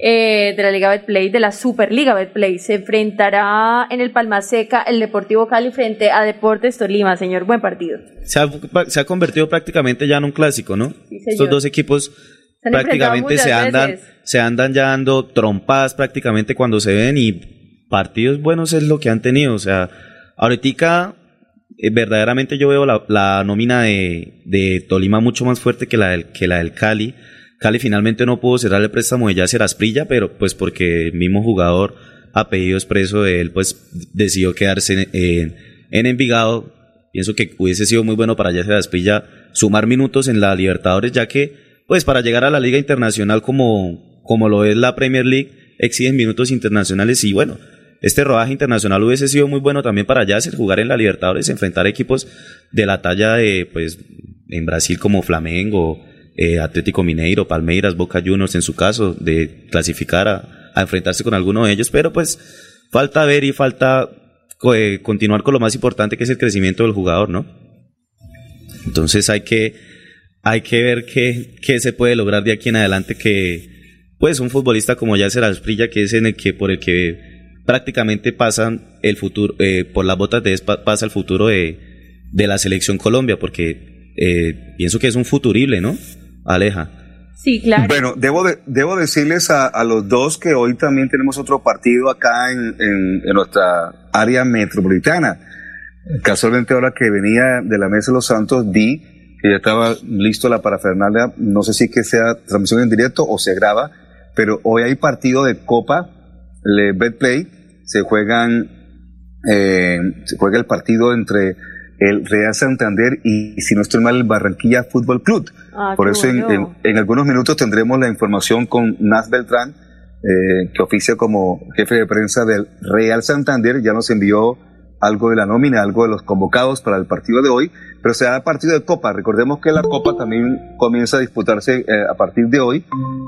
Speaker 4: eh, de la Liga Betplay, de la Superliga Betplay. Se enfrentará en el Palma Seca el Deportivo Cali frente a Deportes Tolima, señor. Buen partido.
Speaker 3: Se ha, se ha convertido prácticamente ya en un clásico, ¿no?
Speaker 4: señor.
Speaker 3: Estos dos equipos
Speaker 4: Se
Speaker 3: prácticamente se andan,
Speaker 4: veces.
Speaker 3: se andan ya dando trompadas prácticamente cuando se ven y partidos buenos es lo que han tenido. O sea, ahorita eh, verdaderamente yo veo la, la nómina de, de Tolima mucho más fuerte que la del, que la del Cali. Cali finalmente no pudo cerrar el préstamo de Yasser Asprilla, pero pues porque el mismo jugador a pedido expreso de él pues decidió quedarse en, en- en Envigado. Pienso que hubiese sido muy bueno para Yasser Asprilla sumar minutos en la Libertadores, ya que pues para llegar a la Liga Internacional como, como lo es la Premier League exigen minutos internacionales y bueno, este rodaje internacional hubiese sido muy bueno también para Yasser, jugar en la Libertadores, enfrentar equipos de la talla de, pues, en Brasil como Flamengo, eh, Atlético Mineiro, Palmeiras, Boca Juniors en su caso, de clasificar a, enfrentarse con alguno de ellos, pero pues falta ver y falta eh, continuar con lo más importante que es el crecimiento del jugador, ¿no? Entonces hay que, hay que ver qué, qué se puede lograr de aquí en adelante que, pues, un futbolista como Yasser Asprilla, que es en el que, por el que prácticamente pasan el futuro, eh, por las botas de pasa el futuro de, de la selección Colombia, porque eh, pienso que es un futurible, ¿no? Aleja.
Speaker 4: Sí, claro.
Speaker 2: Bueno, debo, de- debo decirles a, a los dos que hoy también tenemos otro partido acá en, en- en nuestra área metropolitana. Casualmente ahora que venía de la Mesa de los Santos vi que ya estaba listo la parafernalia, no sé si que sea transmisión en directo o se graba, pero hoy hay partido de Copa, le Betplay, se juegan, eh, se juega el partido entre el Real Santander y, si no estoy mal, el Barranquilla Fútbol Club.
Speaker 4: Ah,
Speaker 2: Por eso en, en- en algunos minutos tendremos la información con Nas Beltrán, eh, que oficia como jefe de prensa del Real Santander. Ya nos envió algo de la nómina, algo de los convocados para el partido de hoy, pero será partido de Copa. Recordemos que la Copa también comienza a disputarse eh, a partir de hoy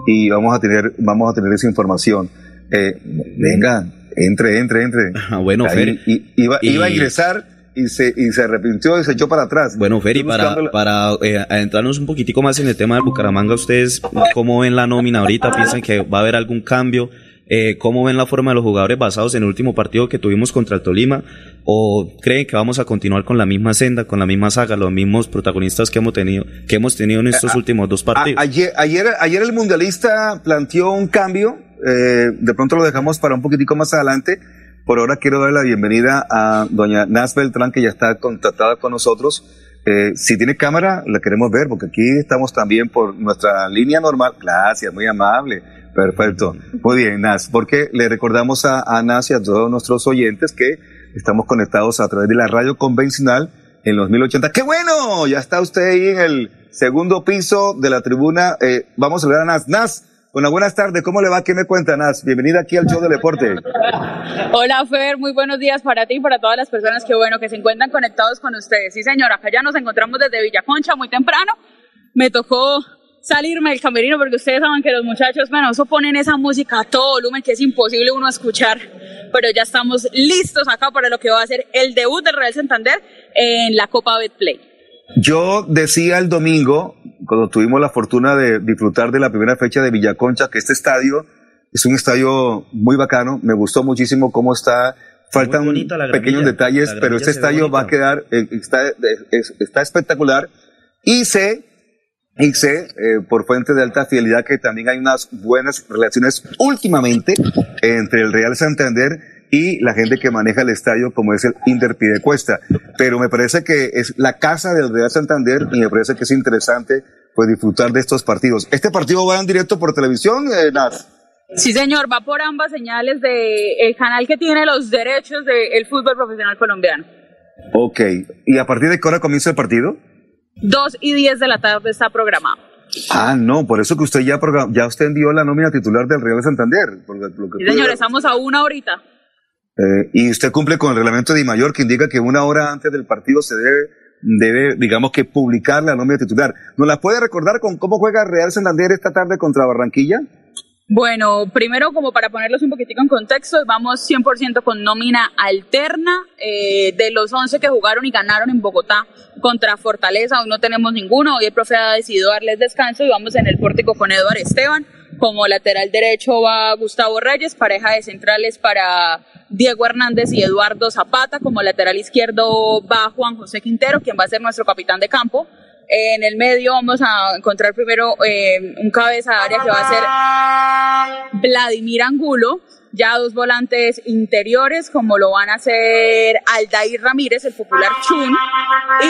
Speaker 2: y vamos a tener, vamos a tener esa información. Eh, venga, entre, entre, entre.
Speaker 3: bueno,
Speaker 2: Ahí,
Speaker 3: Fer,
Speaker 2: y- iba,
Speaker 3: y-
Speaker 2: iba a ingresar y se, y se arrepintió y se echó para atrás.
Speaker 3: Bueno, Feri,
Speaker 2: Estoy
Speaker 3: para, para eh, adentrarnos un poquitico más en el tema del Bucaramanga, ¿ustedes cómo ven la nómina ahorita? ¿Piensan que va a haber algún cambio? Eh, ¿Cómo ven la forma de los jugadores basados en el último partido que tuvimos contra el Tolima? ¿O creen que vamos a continuar con la misma senda, con la misma saga, los mismos protagonistas que hemos tenido, que hemos tenido en estos últimos dos partidos?
Speaker 2: A- ayer, ayer, ayer el mundialista planteó un cambio, eh, de pronto lo dejamos para un poquitico más adelante. Por ahora quiero dar la bienvenida a doña Nas Beltrán, que ya está contactada con nosotros. Eh, si tiene cámara, la queremos ver, porque aquí estamos también por nuestra línea normal. Gracias, muy amable. Perfecto. Muy bien, Nas, porque le recordamos a, a Nas y a todos nuestros oyentes que estamos conectados a través de la radio convencional en los 1080. ¡Qué bueno! Ya está usted ahí en el segundo piso de la tribuna. Eh, vamos a saludar a Nas. Nas, una buenas tardes. ¿Cómo le va? ¿Qué me cuenta, Nas? Bienvenida aquí al show del deporte.
Speaker 11: Hola Fer, muy buenos días para ti y para todas las personas que bueno que se encuentran conectados con ustedes. Sí señor, acá ya nos encontramos desde Villaconcha muy temprano. Me tocó salirme del camerino porque ustedes saben que los muchachos, bueno, eso ponen esa música a todo volumen que es imposible uno escuchar. Pero ya estamos listos acá para lo que va a ser el debut del Real Santander en la Copa Betplay.
Speaker 2: Yo decía el domingo, cuando tuvimos la fortuna de disfrutar de la primera fecha de Villaconcha, que este estadio es un estadio muy bacano. Me gustó muchísimo cómo está. Faltan
Speaker 3: bonita la
Speaker 2: pequeños
Speaker 3: gramilla.
Speaker 2: detalles, pero
Speaker 3: gramilla
Speaker 2: este estadio va a quedar, eh, está, es- está espectacular. Y sé, y sé eh, por fuente de alta fidelidad que también hay unas buenas relaciones últimamente entre el Real Santander y la gente que maneja el estadio como es el Inter Cuesta. Pero me parece que es la casa del Real Santander y me parece que es interesante pues disfrutar de estos partidos. ¿Este partido va en directo por televisión, eh?
Speaker 11: Sí señor, va por ambas señales del canal que tiene los derechos del fútbol profesional colombiano.
Speaker 2: Ok. ¿Y a partir de qué hora comienza el partido?
Speaker 11: 2 y 10 de la tarde está programado.
Speaker 2: Ah, no, por eso que usted ya, ya usted envió la nómina titular del Real Santander. Porque lo que
Speaker 11: Sí, señor, estamos a una horita.
Speaker 2: Eh, y usted cumple con el reglamento de Mayor que indica que una hora antes del partido se debe, debe, digamos que publicar la nómina titular. ¿Nos la puede recordar con cómo juega Real Santander esta tarde contra Barranquilla?
Speaker 11: Bueno, primero como para ponerlos un poquitico en contexto, vamos 100% con nómina alterna eh, de los 11 que jugaron y ganaron en Bogotá contra Fortaleza, hoy no tenemos ninguno, hoy el profe ha decidido darles descanso y vamos en el pórtico con Eduardo Esteban, Como lateral derecho va Gustavo Reyes, pareja de centrales para Diego Hernández y Eduardo Zapata. Como lateral izquierdo va Juan José Quintero, quien va a ser nuestro capitán de campo. En el medio vamos a encontrar primero eh, un cabeza de área que va a ser Vladimir Angulo. Ya dos volantes interiores, como lo van a hacer Aldair Ramírez, el popular Chun, y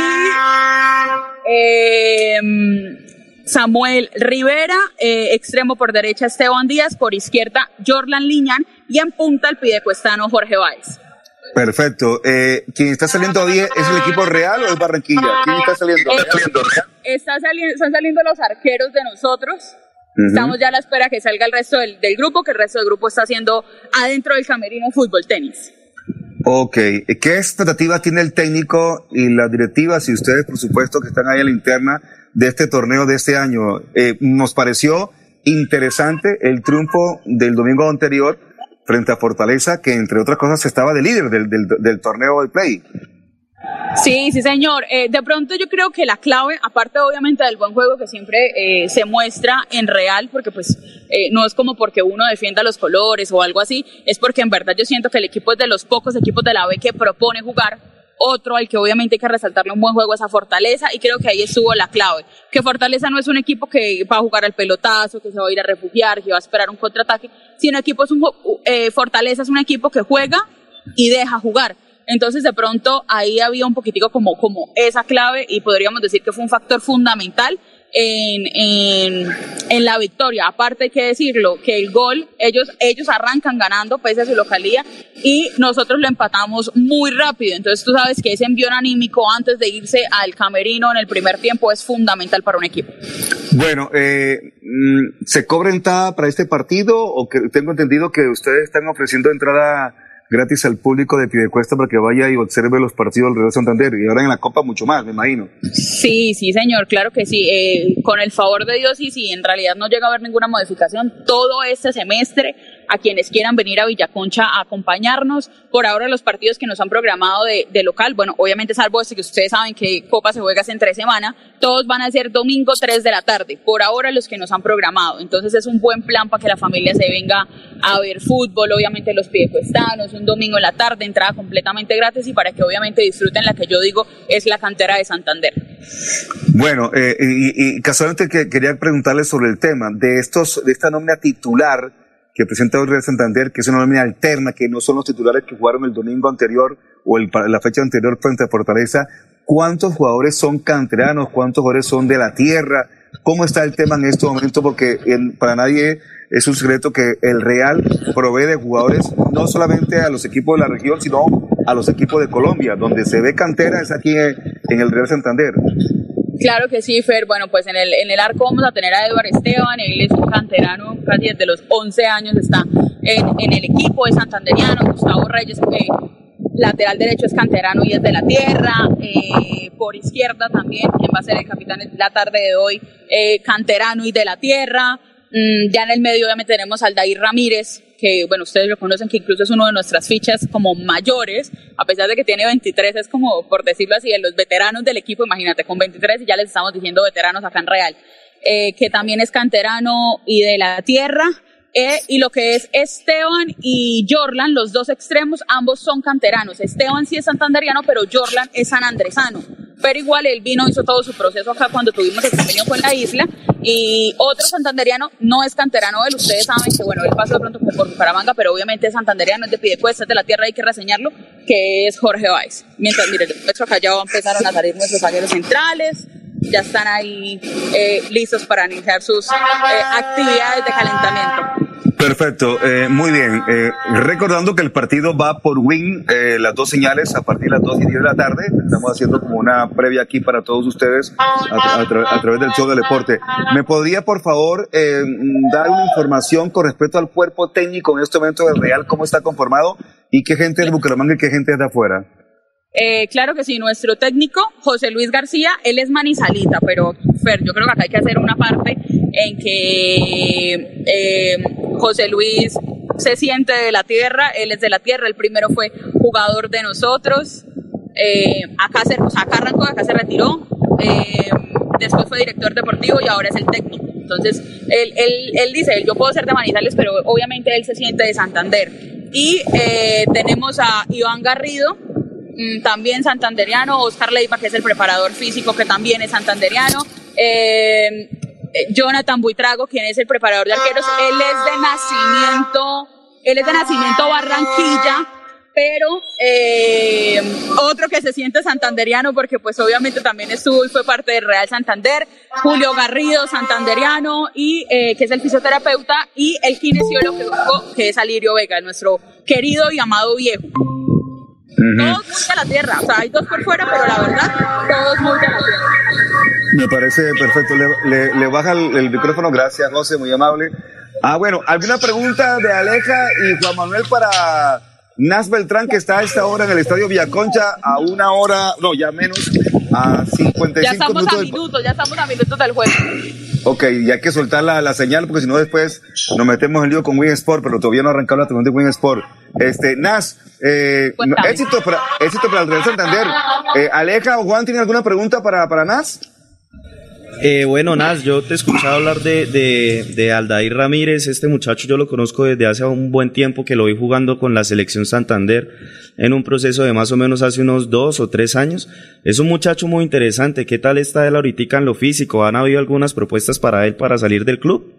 Speaker 11: eh, Samuel Rivera, eh, extremo por derecha Esteban Díaz, por izquierda Jorlan Liñán y en punta el pidecuestano Jorge Báez.
Speaker 2: Perfecto. Eh, ¿Quién está saliendo hoy es el equipo real o es Barranquilla? ¿Quién está saliendo?
Speaker 11: Eh, está saliendo, están saliendo los arqueros de nosotros. Estamos ya a la espera que salga el resto del, del grupo, que el resto del grupo está haciendo adentro del camerino fútbol tenis.
Speaker 2: Ok, ¿qué expectativa tiene el técnico y las directivas y ustedes, por supuesto, que están ahí en la interna de este torneo de este año? Eh, nos pareció interesante el triunfo del domingo anterior frente a Fortaleza, que entre otras cosas estaba de líder del, del, torneo de play.
Speaker 11: Sí, sí, señor. Eh, de pronto yo creo que la clave, aparte obviamente del buen juego que siempre eh, se muestra en real, porque pues eh, no es como porque uno defienda los colores o algo así, es porque en verdad yo siento que el equipo es de los pocos equipos de la B que propone jugar. Otro al que obviamente hay que resaltarle un buen juego es a Fortaleza y creo que ahí estuvo la clave. Que Fortaleza no es un equipo que va a jugar al pelotazo, que se va a ir a refugiar, que va a esperar un contraataque, sino equipo es un, eh, Fortaleza es un equipo que juega y deja jugar. Entonces, de pronto, ahí había un poquitico como, como esa clave y podríamos decir que fue un factor fundamental en, en, en, la victoria. Aparte hay que decirlo, que el gol, ellos, ellos arrancan ganando pese a su localía y nosotros lo empatamos muy rápido. Entonces tú sabes que ese envío anímico antes de irse al camerino en el primer tiempo es fundamental para un equipo.
Speaker 2: Bueno, eh, ¿se cobra entrada para este partido o que tengo entendido que ustedes están ofreciendo entrada gratis al público de Piedecuesta para que vaya y observe los partidos del Real Santander. Y ahora en la Copa mucho más, me imagino.
Speaker 11: Sí, sí, señor, claro que sí. Eh, con el favor de Dios y si en realidad no llega a haber ninguna modificación, todo este semestre a quienes quieran venir a Villaconcha a acompañarnos. Por ahora los partidos que nos han programado de, local, bueno, obviamente salvo este que ustedes saben que Copa se juega en tres semanas, todos van a ser domingo 3 de la tarde. Por ahora los que nos han programado. Entonces es un buen plan para que la familia se venga a ver fútbol, obviamente los piedecuestanos, un domingo en la tarde, entrada completamente gratis y para que obviamente disfruten la que yo digo es la cantera de Santander.
Speaker 2: Bueno, eh, y, casualmente que quería preguntarles sobre el tema de estos, de esta nómina titular que presenta el Real Santander, que es una nómina alterna, que no son los titulares que jugaron el domingo anterior o la fecha anterior frente a Fortaleza. ¿Cuántos jugadores son canteranos? ¿Cuántos jugadores son de la tierra? ¿Cómo está el tema en este momento? Porque para nadie es un secreto que el Real provee de jugadores no solamente a los equipos de la región, sino a los equipos de Colombia. Donde se ve cantera es aquí en el Real Santander.
Speaker 11: Claro que sí, Fer. Bueno, pues en el, en el arco vamos a tener a Eduardo Esteban, él es un canterano, casi desde los 11 años está en, en el equipo de Santanderiano, Gustavo Reyes, que lateral derecho es canterano y es de la tierra, eh, por izquierda también, quien va a ser el capitán la tarde de hoy, eh, canterano y de la tierra. Mm, ya en el medio obviamente tenemos al Dair Ramírez, que bueno, ustedes lo conocen, que incluso es uno de nuestras fichas como mayores, a pesar de que tiene 23, es como, por decirlo así, de los veteranos del equipo, imagínate, con 23 y ya les estamos diciendo veteranos acá en Real, eh, que también es canterano y de la tierra. Eh, y lo que es Esteban y Jorlan, los dos extremos, ambos son canteranos. Esteban sí es santanderiano, pero Jorlan es sanandresano. Pero igual él vino, hizo todo su proceso acá cuando tuvimos el convenio con la isla. Y otro santanderiano no es canterano él. Ustedes saben que, bueno, él pasó de pronto por Bucaramanga, pero obviamente es santanderiano, es de Pidecuesta, es de la tierra, hay que reseñarlo, que es Jorge Valls. Mientras, miren, nuestro ya empezaron a salir nuestros zagueros centrales ya están ahí eh, listos para iniciar sus eh, actividades de calentamiento.
Speaker 2: Perfecto, eh, muy bien. Eh, recordando que el partido va por Win, eh, las dos señales a partir de las 2 y 10 de la tarde. Estamos haciendo como una previa aquí para todos ustedes a, a, tra a través del show del deporte. ¿Me podría, por favor, dar una información con respecto al cuerpo técnico en este momento del Real, cómo está conformado y qué gente es de Bucaramanga y qué gente es de afuera?
Speaker 11: Claro que sí, nuestro técnico, José Luis García, él es manizalita, pero Fer, yo creo que acá hay que hacer una parte en que José Luis se siente de la tierra, él es de la tierra, el primero fue jugador de nosotros, eh, acá, se, o sea, acá arrancó, acá se retiró, después fue director deportivo y ahora es el técnico. Entonces, él, él, él dice, yo puedo ser de Manizales, pero obviamente él se siente de Santander. Y eh, tenemos a Iván Garrido, mm, también santanderiano, Oscar Leiva, que es el preparador físico, que también es santanderiano. Eh, Jonathan Buitrago, quien es el preparador de arqueros, él es de nacimiento, él es de nacimiento Barranquilla, pero eh, otro que se siente santanderiano porque pues obviamente también estuvo y fue parte del Real Santander, Julio Garrido, santanderiano, y eh, que es el fisioterapeuta, y el kinesiólogo que es Alirio Vega, nuestro querido y amado viejo. Todos muy de la tierra, o sea, hay dos por fuera, pero la verdad, todos muy de la tierra.
Speaker 2: Me parece perfecto. Le, le- le baja el, el micrófono. Gracias, José, muy amable. Ah, bueno, ¿alguna pregunta de Aleja y Juan Manuel para Nas Beltrán, que está a esta hora en el Estadio Villaconcha, a una hora, no, ya menos, a 55
Speaker 11: Ya estamos
Speaker 2: minutos.
Speaker 11: a
Speaker 2: del-
Speaker 11: minutos, ya estamos a minutos del juego.
Speaker 2: Ok, y hay que soltar la, la señal porque si no después nos metemos en lío con Win Sport, pero todavía no ha arrancado la transmisión de Win Sport. Este, Nas, eh, éxito, para, éxito para el Real Santander. Eh, Aleja o Juan, ¿tienen alguna pregunta para, para Nas?
Speaker 3: Eh, bueno, Nas, yo te he escuchado hablar de, de, de Aldair Ramírez. Este muchacho yo lo conozco desde hace un buen tiempo que lo vi jugando con la selección Santander en un proceso de más o menos hace unos dos o tres años. Es un muchacho muy interesante. ¿Qué tal está él ahorita en lo físico? ¿Han habido algunas propuestas para él para salir del club?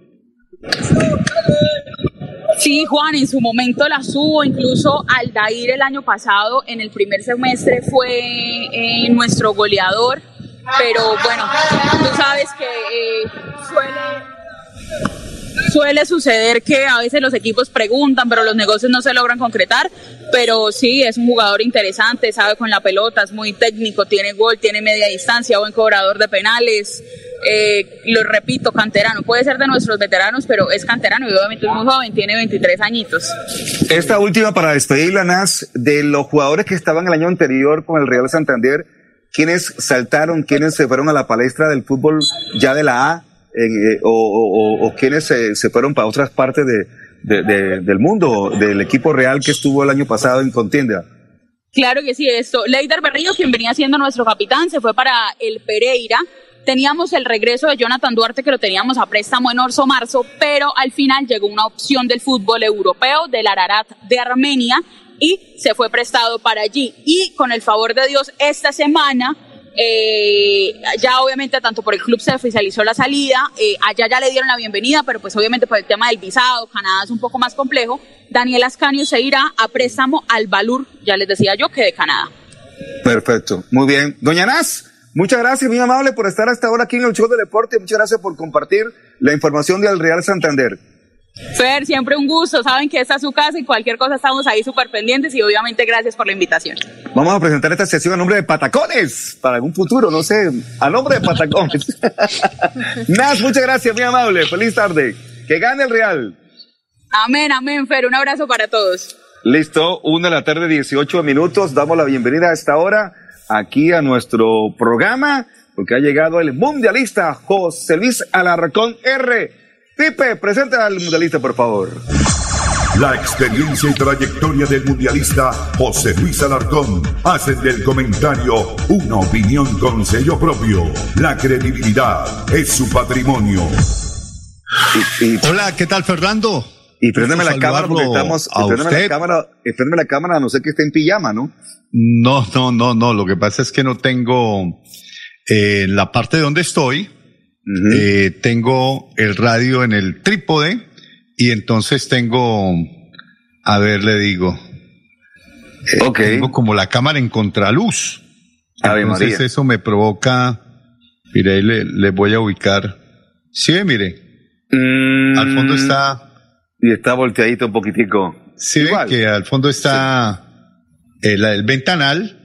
Speaker 11: Sí, Juan, en su momento la subo, incluso Aldair el año pasado en el primer semestre fue eh, nuestro goleador, pero bueno, tú sabes que eh, suele, suele suceder que a veces los equipos preguntan, pero los negocios no se logran concretar, pero sí, es un jugador interesante, sabe con la pelota, es muy técnico, tiene gol, tiene media distancia, buen cobrador de penales. Eh, lo repito, canterano, puede ser de nuestros veteranos, pero es canterano y obviamente es muy joven, tiene 23 añitos.
Speaker 2: Esta última para despedirla, Nas, de los jugadores que estaban el año anterior con el Real Santander, ¿quiénes saltaron, quiénes se fueron a la palestra del fútbol ya de la A, en, eh, o, o, o, o quiénes se, fueron para otras partes de, de- de- del mundo, del equipo real que estuvo el año pasado en contienda?
Speaker 11: Claro que sí, esto. Leider Berrío, quien venía siendo nuestro capitán, se fue para el Pereira. Teníamos el regreso de Jonathan Duarte, que lo teníamos a préstamo en Orso Marzo, pero al final llegó una opción del fútbol europeo, del Ararat de Armenia, y se fue prestado para allí. Y con el favor de Dios, esta semana, eh, ya obviamente tanto por el club se oficializó la salida, eh, allá ya le dieron la bienvenida, pero pues obviamente por el tema del visado, Canadá es un poco más complejo. Daniel Ascanio se irá a préstamo al Valur, ya les decía yo, que de Canadá.
Speaker 2: Perfecto, muy bien. Doña Nas, muchas gracias, muy amable por estar hasta ahora aquí en el show de deporte. Muchas gracias por compartir la información del Real Santander.
Speaker 11: Fer, siempre un gusto, saben que esta es su casa y cualquier cosa estamos ahí súper pendientes y obviamente gracias por la invitación.
Speaker 2: Vamos a presentar esta sesión a nombre de Patacones, para algún futuro, no sé, a nombre de Patacones. Nas, muchas gracias, muy amable, feliz tarde. Que gane el Real.
Speaker 11: Amén, amén, Fer, un abrazo para todos.
Speaker 2: Listo, una de la tarde, 18 minutos. Damos la bienvenida a esta hora aquí a nuestro programa, porque ha llegado el mundialista José Luis Alarcón R. Pipe, presenta al mundialista, por favor.
Speaker 12: La experiencia y trayectoria del mundialista José Luis Alarcón hacen del comentario una opinión con sello propio. La credibilidad es su patrimonio.
Speaker 13: Hola, ¿qué tal, Fernando?
Speaker 2: Y préndeme la cámara porque estamos.
Speaker 13: a
Speaker 2: préndeme la
Speaker 13: usted.
Speaker 2: cámara, y préndeme la cámara, a no sé que esté en pijama, ¿no?
Speaker 13: No, no, no, no. Lo que pasa es que no tengo eh, en la parte donde estoy. Eh, tengo el radio en el trípode y entonces tengo, a ver, le digo, eh, tengo como la cámara en contraluz.
Speaker 2: Ave
Speaker 13: entonces
Speaker 2: María.
Speaker 13: eso me provoca, mire, ahí le, le voy a ubicar. Sí, mire, al fondo está.
Speaker 2: Y está volteadito un poquitico.
Speaker 13: Sí, ven que al fondo está el, el ventanal.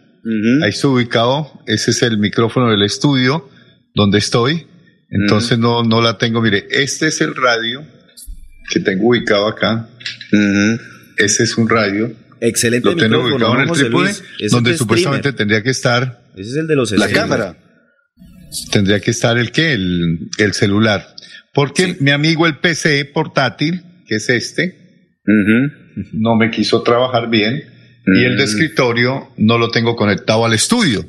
Speaker 13: Ahí está ubicado. Ese es el micrófono del estudio donde estoy. Entonces no, no la tengo. Mire, este es el radio que tengo ubicado acá. Ese es un radio.
Speaker 3: Excelente
Speaker 13: Lo tengo
Speaker 3: micrófono,
Speaker 13: ubicado en
Speaker 3: ¿no,
Speaker 13: el trípode, donde
Speaker 3: es de
Speaker 13: supuestamente
Speaker 3: streamer.
Speaker 13: tendría que estar.
Speaker 3: Ese es el de los
Speaker 13: La cámara. Tendría que estar el qué, el, el celular. Porque mi amigo el PC portátil, que es este, no me quiso trabajar bien. Y el de
Speaker 2: Mm.
Speaker 13: escritorio no lo tengo conectado al estudio.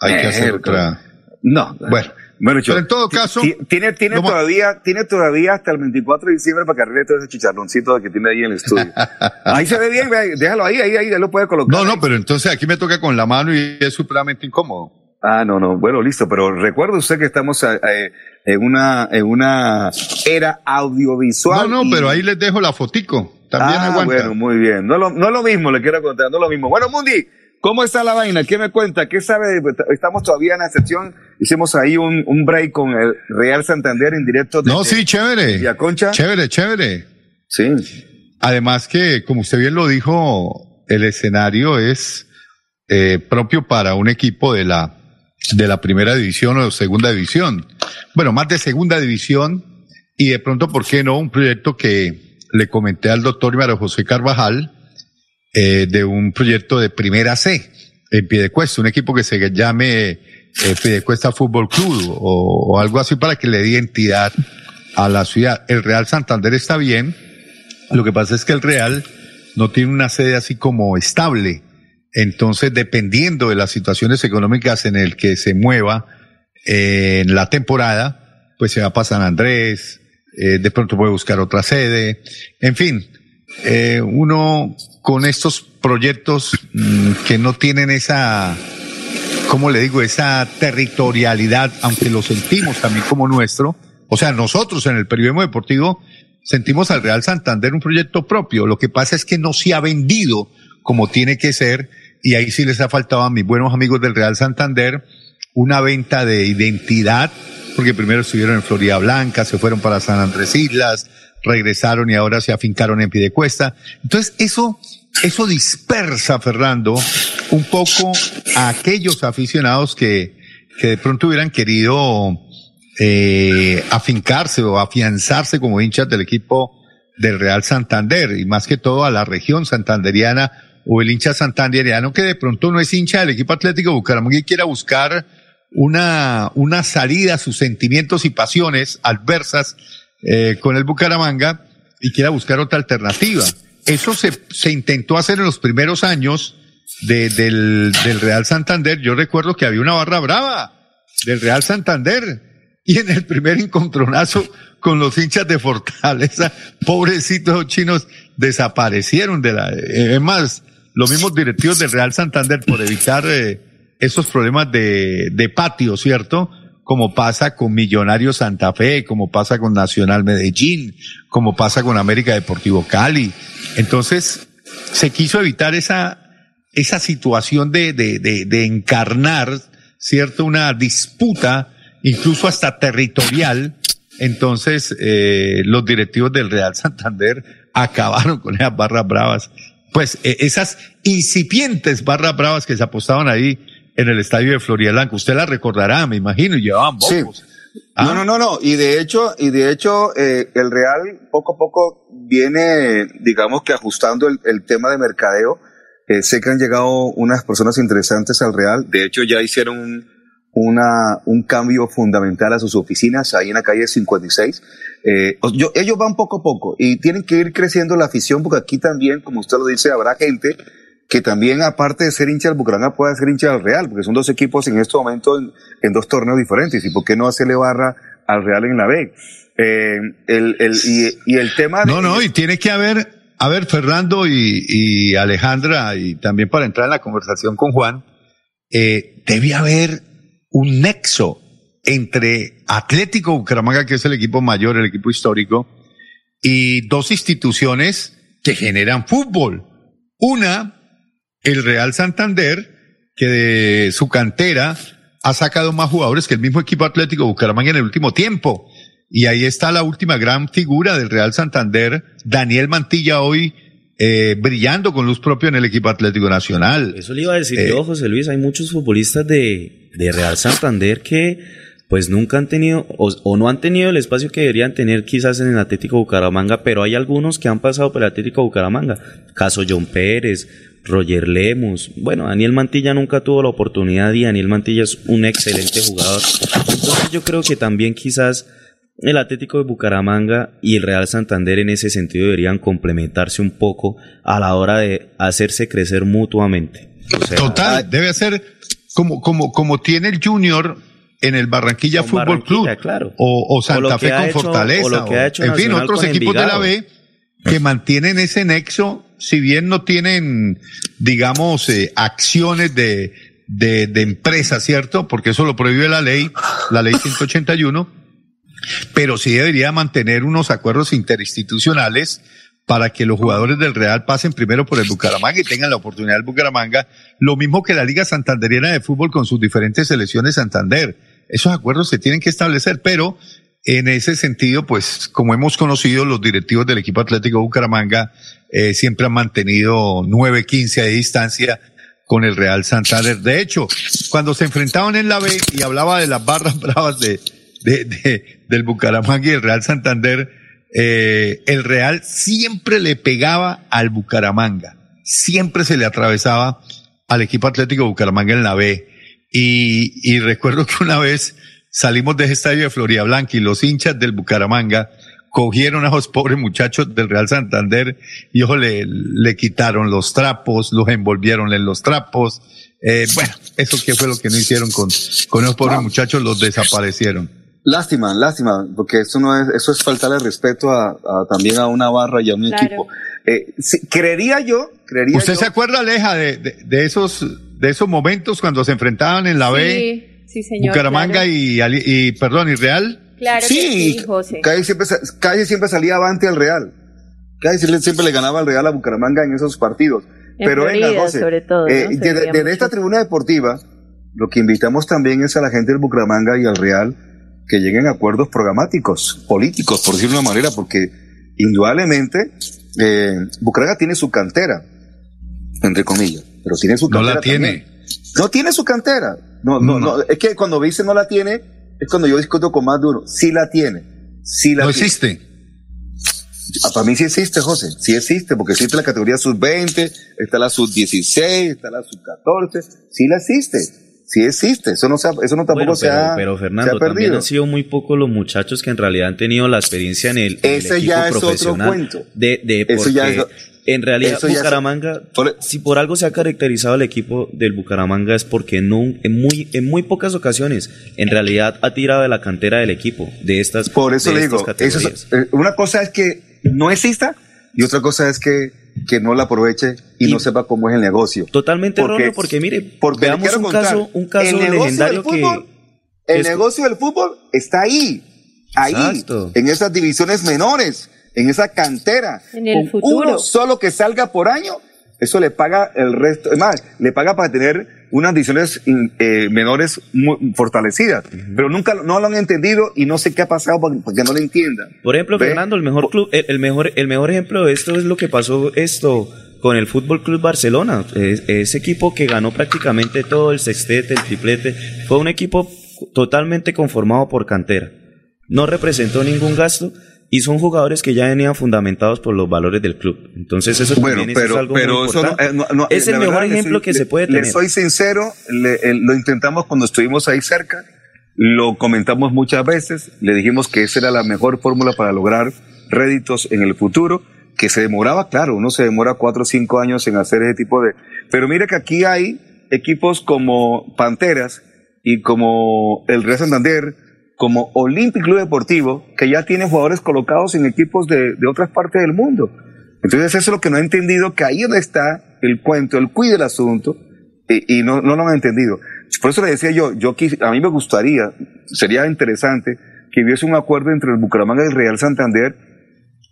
Speaker 13: Hay que hacer otra.
Speaker 2: No.
Speaker 13: Bueno,
Speaker 2: Bueno,
Speaker 13: Pero en todo caso,
Speaker 2: ti- tiene, tiene, todavía, tiene todavía hasta el 24 de diciembre para que arregle todo ese chicharroncito que tiene ahí en el estudio. ahí se ve bien, déjalo ahí, ahí, ahí, ahí lo puede colocar.
Speaker 13: No, no, pero entonces aquí me toca con la mano y es supremamente incómodo.
Speaker 2: Ah, no, no. Bueno, listo, pero recuerde usted que estamos eh, eh, en una en una era audiovisual.
Speaker 13: No, no,
Speaker 2: y-
Speaker 13: pero ahí les dejo la fotico. También
Speaker 2: ah,
Speaker 13: aguanta.
Speaker 2: bueno, muy bien. No, lo- no es lo mismo, le quiero contar, no es lo mismo. Bueno, Mundi, ¿cómo está la vaina? ¿Qué me cuenta? ¿Qué sabe? Estamos todavía en la sección. Hicimos ahí un, un break con el Real Santander en directo.
Speaker 13: No,
Speaker 2: desde
Speaker 13: sí, chévere.
Speaker 2: Villaconcha.
Speaker 13: Chévere, chévere.
Speaker 2: Sí.
Speaker 13: Además que, como usted bien lo dijo, el escenario es eh, propio para un equipo de la, de la primera división o segunda división. Bueno, más de segunda división y de pronto, ¿por qué no? Un proyecto que le comenté al doctor Mario José Carvajal eh, de un proyecto de primera C en Piedecuesta, un equipo que se llame eh, Piedecuesta Fútbol Club o, algo así para que le dé identidad a la ciudad. El Real Santander está bien, lo que pasa es que el Real no tiene una sede así como estable. Entonces, dependiendo de las situaciones económicas en el que se mueva eh, en la temporada, pues se va para San Andrés, eh, de pronto puede buscar otra sede, en fin, eh, uno con estos proyectos mm, que no tienen esa, ¿cómo le digo? Esa territorialidad, aunque lo sentimos también como nuestro. O sea, nosotros en el periodismo deportivo sentimos al Real Santander un proyecto propio. Lo que pasa es que no se ha vendido como tiene que ser y ahí sí les ha faltado a mis buenos amigos del Real Santander una venta de identidad, porque primero estuvieron en Florida Blanca, se fueron para San Andrés Islas, regresaron y ahora se afincaron en Piedecuesta. Entonces, eso, eso dispersa, Fernando, un poco a aquellos aficionados que, que de pronto hubieran querido eh, afincarse o afianzarse como hinchas del equipo del Real Santander y más que todo a la región santanderiana o el hincha santanderiano que de pronto no es hincha del equipo Atlético Bucaramanga y quiera buscar una, una salida a sus sentimientos y pasiones adversas eh, con el Bucaramanga y quiera buscar otra alternativa. Eso se, se intentó hacer en los primeros años de- del, Real Santander. Yo recuerdo que había una barra brava del Real Santander y en el primer encontronazo con los hinchas de Fortaleza, pobrecitos chinos, desaparecieron de la... eh, más, los mismos directivos del Real Santander por evitar eh, esos problemas de, de patio, ¿cierto? Como pasa con Millonario Santa Fe, como pasa con Nacional Medellín, como pasa con América Deportivo Cali. Entonces, se quiso evitar esa, esa situación de, de, de, encarnar, ¿cierto? Una disputa, incluso hasta territorial. Entonces, eh, los directivos del Real Santander acabaron con esas barras bravas. Pues eh, esas incipientes barras bravas que se apostaban ahí en el estadio de Florida Blanca. Usted la recordará, me imagino, y llevaban
Speaker 2: Sí.
Speaker 13: bocos. Ah.
Speaker 2: No, no, no, no. Y de hecho, y de hecho, eh, el Real poco a poco viene, digamos que ajustando el, el tema de mercadeo. Eh, sé que han llegado unas personas interesantes al Real. De hecho, ya hicieron un, una, un cambio fundamental a sus oficinas ahí en la calle 56. Eh, yo- ellos van poco a poco y tienen que ir creciendo la afición porque aquí también, como usted lo dice, habrá gente que también, aparte de ser hincha del Bucaramanga, pueda ser hincha del Real, porque son dos equipos en este momento en, en dos torneos diferentes. ¿Y por qué no hacerle barra al Real en la B? Eh, el, el, y, y el tema de.
Speaker 13: No, no, y tiene que haber, a ver, Fernando y, y Alejandra, y también para entrar en la conversación con Juan, eh, debe haber un nexo entre Atlético Bucaramanga, que es el equipo mayor, el equipo histórico, y dos instituciones que generan fútbol. Una, el Real Santander, que de su cantera ha sacado más jugadores que el mismo equipo Atlético Bucaramanga en el último tiempo. Y ahí está la última gran figura del Real Santander, Daniel Mantilla hoy eh, brillando con luz propia en el equipo Atlético Nacional.
Speaker 3: Eso le iba a decir
Speaker 13: Eh,
Speaker 3: yo, José Luis, hay muchos futbolistas de, de Real Santander que pues nunca han tenido o, o no han tenido el espacio que deberían tener quizás en el Atlético Bucaramanga, pero hay algunos que han pasado por el Atlético Bucaramanga. Caso John Pérez, Roger Lemus. Bueno, Daniel Mantilla nunca tuvo la oportunidad y Daniel Mantilla es un excelente jugador. Entonces yo creo que también quizás el Atlético de Bucaramanga y el Real Santander en ese sentido deberían complementarse un poco a la hora de hacerse crecer mutuamente. O sea,
Speaker 13: Total, debe ser como, como, como tiene el Junior en el Barranquilla Fútbol Club
Speaker 3: claro.
Speaker 13: o, o Santa Fe con
Speaker 3: hecho-
Speaker 13: Fortaleza,
Speaker 3: o lo que ha hecho
Speaker 13: en fin, otros equipos de la. B que mantienen ese nexo, si bien no tienen, digamos, eh, acciones de, de, de empresa, ¿cierto? Porque eso lo prohíbe la ley, la ley 181, pero sí debería mantener unos acuerdos interinstitucionales para que los jugadores del Real pasen primero por el Bucaramanga y tengan la oportunidad del Bucaramanga, lo mismo que la Liga Santanderiana de Fútbol con sus diferentes selecciones Santander. Esos acuerdos se tienen que establecer, pero en ese sentido, pues como hemos conocido, los directivos del equipo Atlético Bucaramanga eh, siempre han mantenido 9-15 de distancia con el Real Santander. De hecho, cuando se enfrentaban en la B y hablaba de las barras bravas de, de, de- del Bucaramanga y el Real Santander, eh, el Real siempre le pegaba al Bucaramanga, siempre se le atravesaba al equipo Atlético Bucaramanga en la B. Y, y recuerdo que una vez salimos de ese estadio de Floria Blanca y los hinchas del Bucaramanga cogieron a esos pobres muchachos del Real Santander y ojo, le, le quitaron los trapos, los envolvieron en los trapos. Eh, bueno, eso que fue lo que no hicieron con, con esos pobres muchachos, los desaparecieron.
Speaker 2: Lástima, lástima, porque eso no es, eso es faltarle respeto a, a- también a una barra y a un
Speaker 4: Claro.
Speaker 2: equipo. Eh, sí, creería yo, creería
Speaker 13: ¿Usted
Speaker 2: yo,
Speaker 13: se acuerda, Aleja, de, de, de esos, de esos momentos cuando se enfrentaban en la B,
Speaker 4: Sí, señor.
Speaker 13: Bucaramanga
Speaker 4: claro.
Speaker 13: y, Ali- y, perdón, y Real?
Speaker 4: Claro que sí, José.
Speaker 2: Calle siempre, Calle siempre salía avante al Real. Calle siempre, le ganaba al Real a Bucaramanga en esos partidos.
Speaker 4: En
Speaker 2: Pero venga,
Speaker 4: Florida,
Speaker 2: José,
Speaker 4: sobre todo,
Speaker 2: eh,
Speaker 4: ¿no?
Speaker 2: Desde, esta tribuna deportiva, lo que invitamos también es a la gente del Bucaramanga y al Real que lleguen a acuerdos programáticos, políticos, por decirlo de una manera, porque indudablemente eh, Bucaramanga tiene su cantera, entre comillas, pero tiene su
Speaker 13: No
Speaker 2: cantera.
Speaker 13: la tiene.
Speaker 2: también. No tiene su cantera. No, no, no, Es que cuando dice no la tiene, es cuando yo discuto con más duro. Sí la tiene. Sí la
Speaker 13: No
Speaker 2: tiene.
Speaker 13: existe.
Speaker 2: Ah, para mí sí existe, José. Sí existe, porque existe la categoría sub-20, está la sub-16, está la sub-14. Sí la existe. Sí existe. Eso no, se ha- eso no tampoco
Speaker 3: Bueno,
Speaker 2: se,
Speaker 3: pero,
Speaker 2: ha,
Speaker 3: pero
Speaker 2: se ha
Speaker 3: Fernando, también han sido muy pocos los muchachos que en realidad han tenido la experiencia en el, en el
Speaker 2: Ese
Speaker 3: equipo
Speaker 2: ya es otro
Speaker 3: profesional.
Speaker 2: cuento.
Speaker 3: De, de
Speaker 2: Eso ya es-
Speaker 3: en realidad
Speaker 2: eso
Speaker 3: Bucaramanga, si por algo se ha caracterizado el equipo del Bucaramanga es porque no, en muy, en muy pocas ocasiones, en realidad ha tirado de la cantera del equipo, de estas,
Speaker 2: Por eso le digo, eso es-
Speaker 3: categorías.
Speaker 2: eh, una cosa es que no exista y otra cosa es que, que no la aproveche y, no sepa cómo es el negocio.
Speaker 3: Totalmente
Speaker 2: Porque-
Speaker 3: erróneo, porque mire,
Speaker 2: porque
Speaker 3: veamos un
Speaker 2: contar,
Speaker 3: caso, un caso legendario
Speaker 2: del
Speaker 3: que...
Speaker 2: fútbol, El
Speaker 3: es-
Speaker 2: negocio del fútbol está ahí, ahí,
Speaker 3: Exacto.
Speaker 2: en esas divisiones menores, en esa cantera.
Speaker 4: En el
Speaker 2: Con
Speaker 4: futuro.
Speaker 2: Uno solo que salga por año, eso le paga el resto. Es más, le paga para tener unas divisiones in- eh, menores muy fortalecidas. Pero nunca lo- no lo han entendido y no sé qué ha pasado para, para que no lo entiendan.
Speaker 3: Por ejemplo,
Speaker 2: ¿Ve?
Speaker 3: Fernando, el mejor club, el, el mejor, el mejor ejemplo de esto es lo que pasó esto con el Fútbol Club Barcelona. Es- ese equipo que ganó prácticamente todo el sextete, el triplete, fue un equipo totalmente conformado por cantera. No representó ningún gasto y son jugadores que ya venían fundamentados por los valores del club. Entonces eso
Speaker 2: Bueno,
Speaker 3: también eso
Speaker 2: pero,
Speaker 3: es algo
Speaker 2: pero
Speaker 3: muy
Speaker 2: eso no, eh, no- no,
Speaker 3: es el mejor ejemplo que se puede tener.
Speaker 2: Le soy sincero, le- lo intentamos cuando estuvimos ahí cerca, lo comentamos muchas veces, le dijimos que esa era la mejor fórmula para lograr réditos en el futuro, que se demoraba, claro, uno se demora cuatro o cinco años en hacer ese tipo de... Pero mira que aquí hay equipos como Panteras y como el Real Santander, como Olympic Club Deportivo, que ya tiene jugadores colocados en equipos de, de otras partes del mundo. Entonces eso es lo que no he entendido, que ahí donde está el cuento, el cuide del asunto, y, no, no lo han entendido. Por eso le decía yo, yo a mí me gustaría, sería interesante que hubiese un acuerdo entre el Bucaramanga y el Real Santander,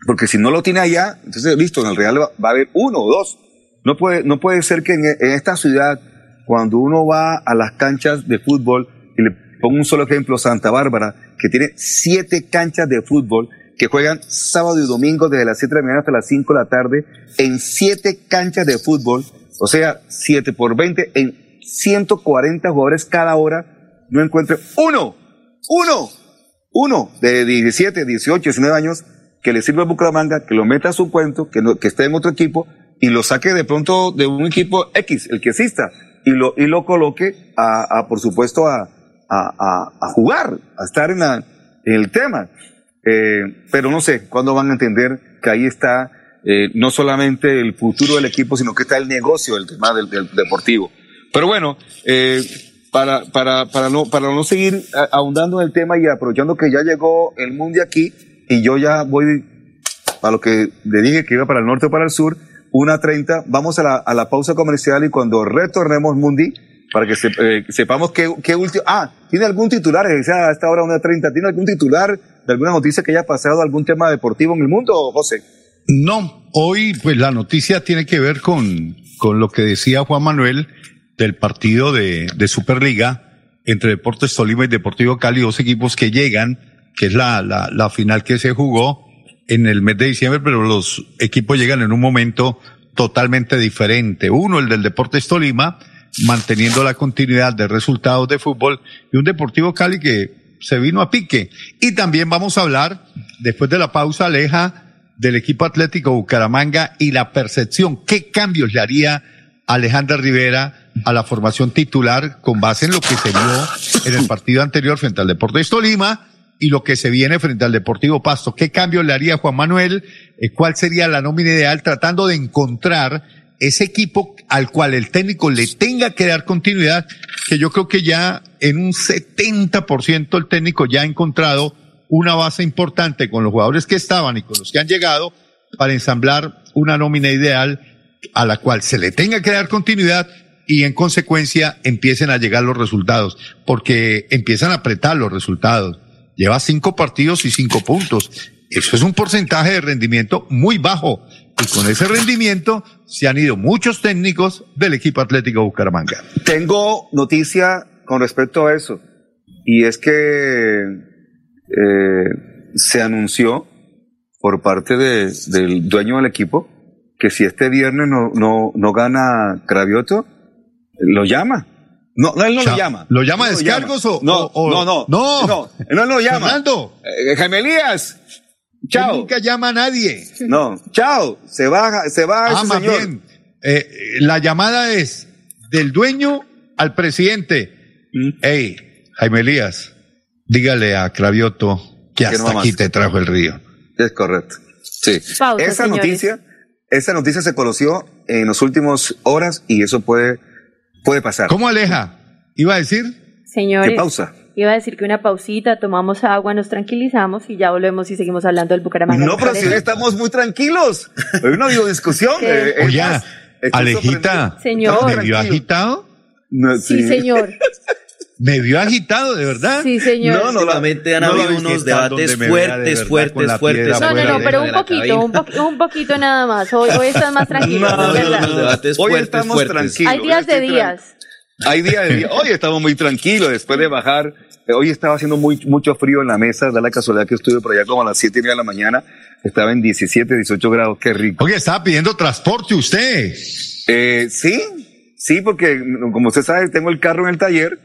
Speaker 2: porque si no lo tiene allá, entonces listo, en el Real va, va a haber uno o dos. No puede, no puede ser que en, en esta ciudad, cuando uno va a las canchas de fútbol, y le pongo un solo ejemplo, Santa Bárbara, que tiene siete canchas de fútbol, que juegan sábado y domingo desde las 7 de la mañana hasta las 5 de la tarde, en siete canchas de fútbol, o sea, 7 por 20, en 140 jugadores cada hora, no encuentre uno, uno, uno de 17, 18, 19 años que le sirva al Bucaramanga, que lo meta a su cuento, que, no- que esté en otro equipo y lo saque de pronto de un equipo X, el que exista, y lo, y lo coloque a, a, por supuesto, a, a, a- a jugar, a estar en, la- en el tema. Eh, pero no sé cuándo van a entender que ahí está eh, no solamente el futuro del equipo, sino que está el negocio del tema del, del deportivo. Pero bueno, eh, para, para, para, no, para no seguir ahondando en el tema y aprovechando que ya llegó el Mundi aquí y yo ya voy para lo que le dije que iba para el norte o para el sur, 1.30, vamos a la, a la pausa comercial y cuando retornemos Mundi, para que eh, sepamos qué, qué último, ah, ¿tiene algún titular? Dice, a esta hora 1.30, ¿tiene algún titular de alguna noticia que haya pasado, algún tema deportivo en el mundo, José?
Speaker 13: No, hoy pues la noticia tiene que ver con, con lo que decía Juan Manuel del partido de, de Superliga entre Deportes Tolima y Deportivo Cali, dos equipos que llegan, que es la, la final que se jugó en el mes de diciembre, pero los equipos llegan en un momento totalmente diferente. Uno, el del Deportes Tolima, manteniendo la continuidad de resultados de fútbol, y un Deportivo Cali que se vino a pique. Y también vamos a hablar, después de la pausa, Aleja, del equipo Atlético Bucaramanga y la percepción, qué cambios le haría Alejandra Rivera a la formación titular con base en lo que se vio en el partido anterior frente al Deportes Tolima y lo que se viene frente al Deportivo Pasto. ¿Qué cambios le haría Juan Manuel? Eh, ¿Cuál sería la nómina ideal tratando de encontrar ese equipo al cual el técnico le tenga que dar continuidad? Que yo creo que ya en un 70% el técnico ya ha encontrado una base importante con los jugadores que estaban y con los que han llegado para ensamblar una nómina ideal a la cual se le tenga que dar continuidad y en consecuencia empiecen a llegar los resultados, porque empiezan a apretar los resultados. Lleva cinco partidos y cinco puntos. Eso es un porcentaje de rendimiento muy bajo. Y con ese rendimiento se han ido muchos técnicos del equipo Atlético Bucaramanga.
Speaker 2: Tengo noticia con respecto a eso. Y es que eh, se anunció por parte de- del dueño del equipo que si este viernes no, no, no gana Cravioto, lo llama. No, no, él no lo llama.
Speaker 13: ¿lo llama
Speaker 2: No
Speaker 13: descargos o-
Speaker 2: no,
Speaker 13: o- o-
Speaker 2: no, no,
Speaker 13: no.
Speaker 2: no, él no lo llama.
Speaker 13: Fernando.
Speaker 2: Eh, Jaime Elías, chao.
Speaker 13: Él nunca llama a nadie.
Speaker 2: No, chao, se va, se va
Speaker 13: Ah,
Speaker 2: ese
Speaker 13: más
Speaker 2: señor.
Speaker 13: bien, eh, la llamada es del dueño al presidente.
Speaker 2: Mm.
Speaker 13: Hey, Jaime Elías, dígale a Cravioto que hasta aquí te trajo el río.
Speaker 2: Es correcto. Sí.
Speaker 4: Pausa,
Speaker 2: esa
Speaker 4: señores.
Speaker 2: noticia, esa noticia se conoció en las últimas horas y eso puede, puede pasar.
Speaker 13: ¿Cómo aleja? ¿Iba a decir?
Speaker 4: Señores,
Speaker 2: ¿Qué pausa?
Speaker 4: Iba a decir que una pausita, tomamos agua, nos tranquilizamos y ya volvemos y seguimos hablando del Bucaramanga.
Speaker 2: No, pero
Speaker 4: ¿Les
Speaker 2: si hoy estamos muy tranquilos. Hoy no ha habido discusión. Eh,
Speaker 13: Oye,
Speaker 2: más,
Speaker 13: Alejita.
Speaker 4: Señor.
Speaker 13: ¿me vio
Speaker 2: tranquilos.
Speaker 13: agitado?
Speaker 2: No,
Speaker 4: Sí, señor.
Speaker 13: ¿Me vio agitado, de verdad?
Speaker 4: Sí, señor.
Speaker 2: No, no, la-
Speaker 3: Últimamente han
Speaker 13: no
Speaker 3: habido unos debates
Speaker 13: vea de
Speaker 3: fuertes, fuertes, fuertes.
Speaker 4: No, no, no, pero un poquito, un, po- un poquito nada más. Hoy, hoy estás más tranquilo,
Speaker 2: No,
Speaker 4: verdad.
Speaker 3: Los debates
Speaker 2: Hoy
Speaker 3: fuertes,
Speaker 2: estamos
Speaker 3: fuertes.
Speaker 2: tranquilos.
Speaker 4: Hay días
Speaker 2: Hoy
Speaker 4: de días.
Speaker 2: Hay días de días. Hoy estamos muy tranquilos después de bajar. Eh, Hoy estaba haciendo muy, mucho frío en la mesa. Da la casualidad que estuve por allá como a las siete y media de la mañana. Estaba en 17, 18 grados. Qué rico.
Speaker 13: Oye, estaba pidiendo transporte usted.
Speaker 2: Eh, sí, sí, porque como usted sabe, tengo el carro en el taller.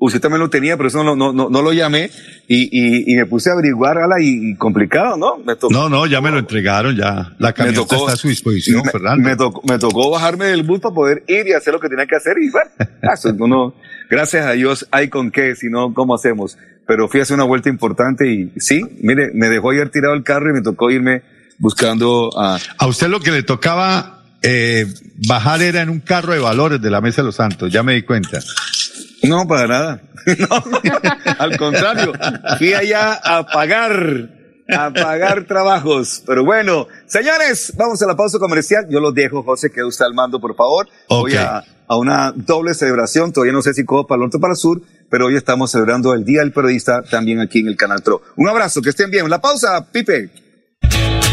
Speaker 2: Usted también lo tenía, pero eso no, no, no, no lo llamé y, y, y me puse a averiguar, ala, y, y complicado, ¿no? Me tocó,
Speaker 13: No, no, ya me lo entregaron, ya. La camioneta
Speaker 2: tocó-
Speaker 13: está a su disposición,
Speaker 2: me,
Speaker 13: Fernando.
Speaker 2: me tocó, me tocó bajarme del bus para poder ir y hacer lo que tenía que hacer y bueno, eso, uno, gracias a Dios hay con qué, si no, ¿cómo hacemos? Pero fui a hacer una vuelta importante y sí, mire, me dejó ayer tirado el carro y me tocó irme buscando a...
Speaker 13: A usted lo que le tocaba eh, bajar era en un carro de valores de la Mesa de los Santos, ya me di cuenta.
Speaker 2: No, para nada. No, al contrario, fui allá a pagar, a pagar trabajos. Pero bueno, señores, vamos a la pausa comercial. Yo los dejo, José, quede usted al mando, por favor. Voy
Speaker 13: Ok.
Speaker 2: a, a una doble celebración. Todavía no sé si cojo para el norte o para el sur, pero hoy estamos celebrando el Día del Periodista también aquí en el Canal Tro. Un abrazo, que estén bien. La pausa, Pipe.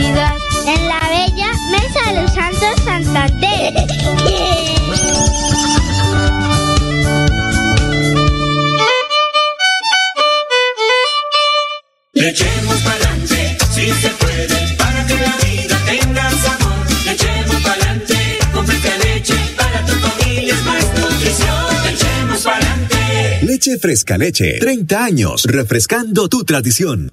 Speaker 7: en la bella Mesa
Speaker 6: de los Santos Santander.
Speaker 7: Le echemos pa'lante, si se puede, para que la vida tenga sabor. Le echemos adelante, con fresca
Speaker 14: leche, para tu familia es más nutrición. Le echemos pa'lante. Leche fresca leche, 30 años, refrescando tu tradición.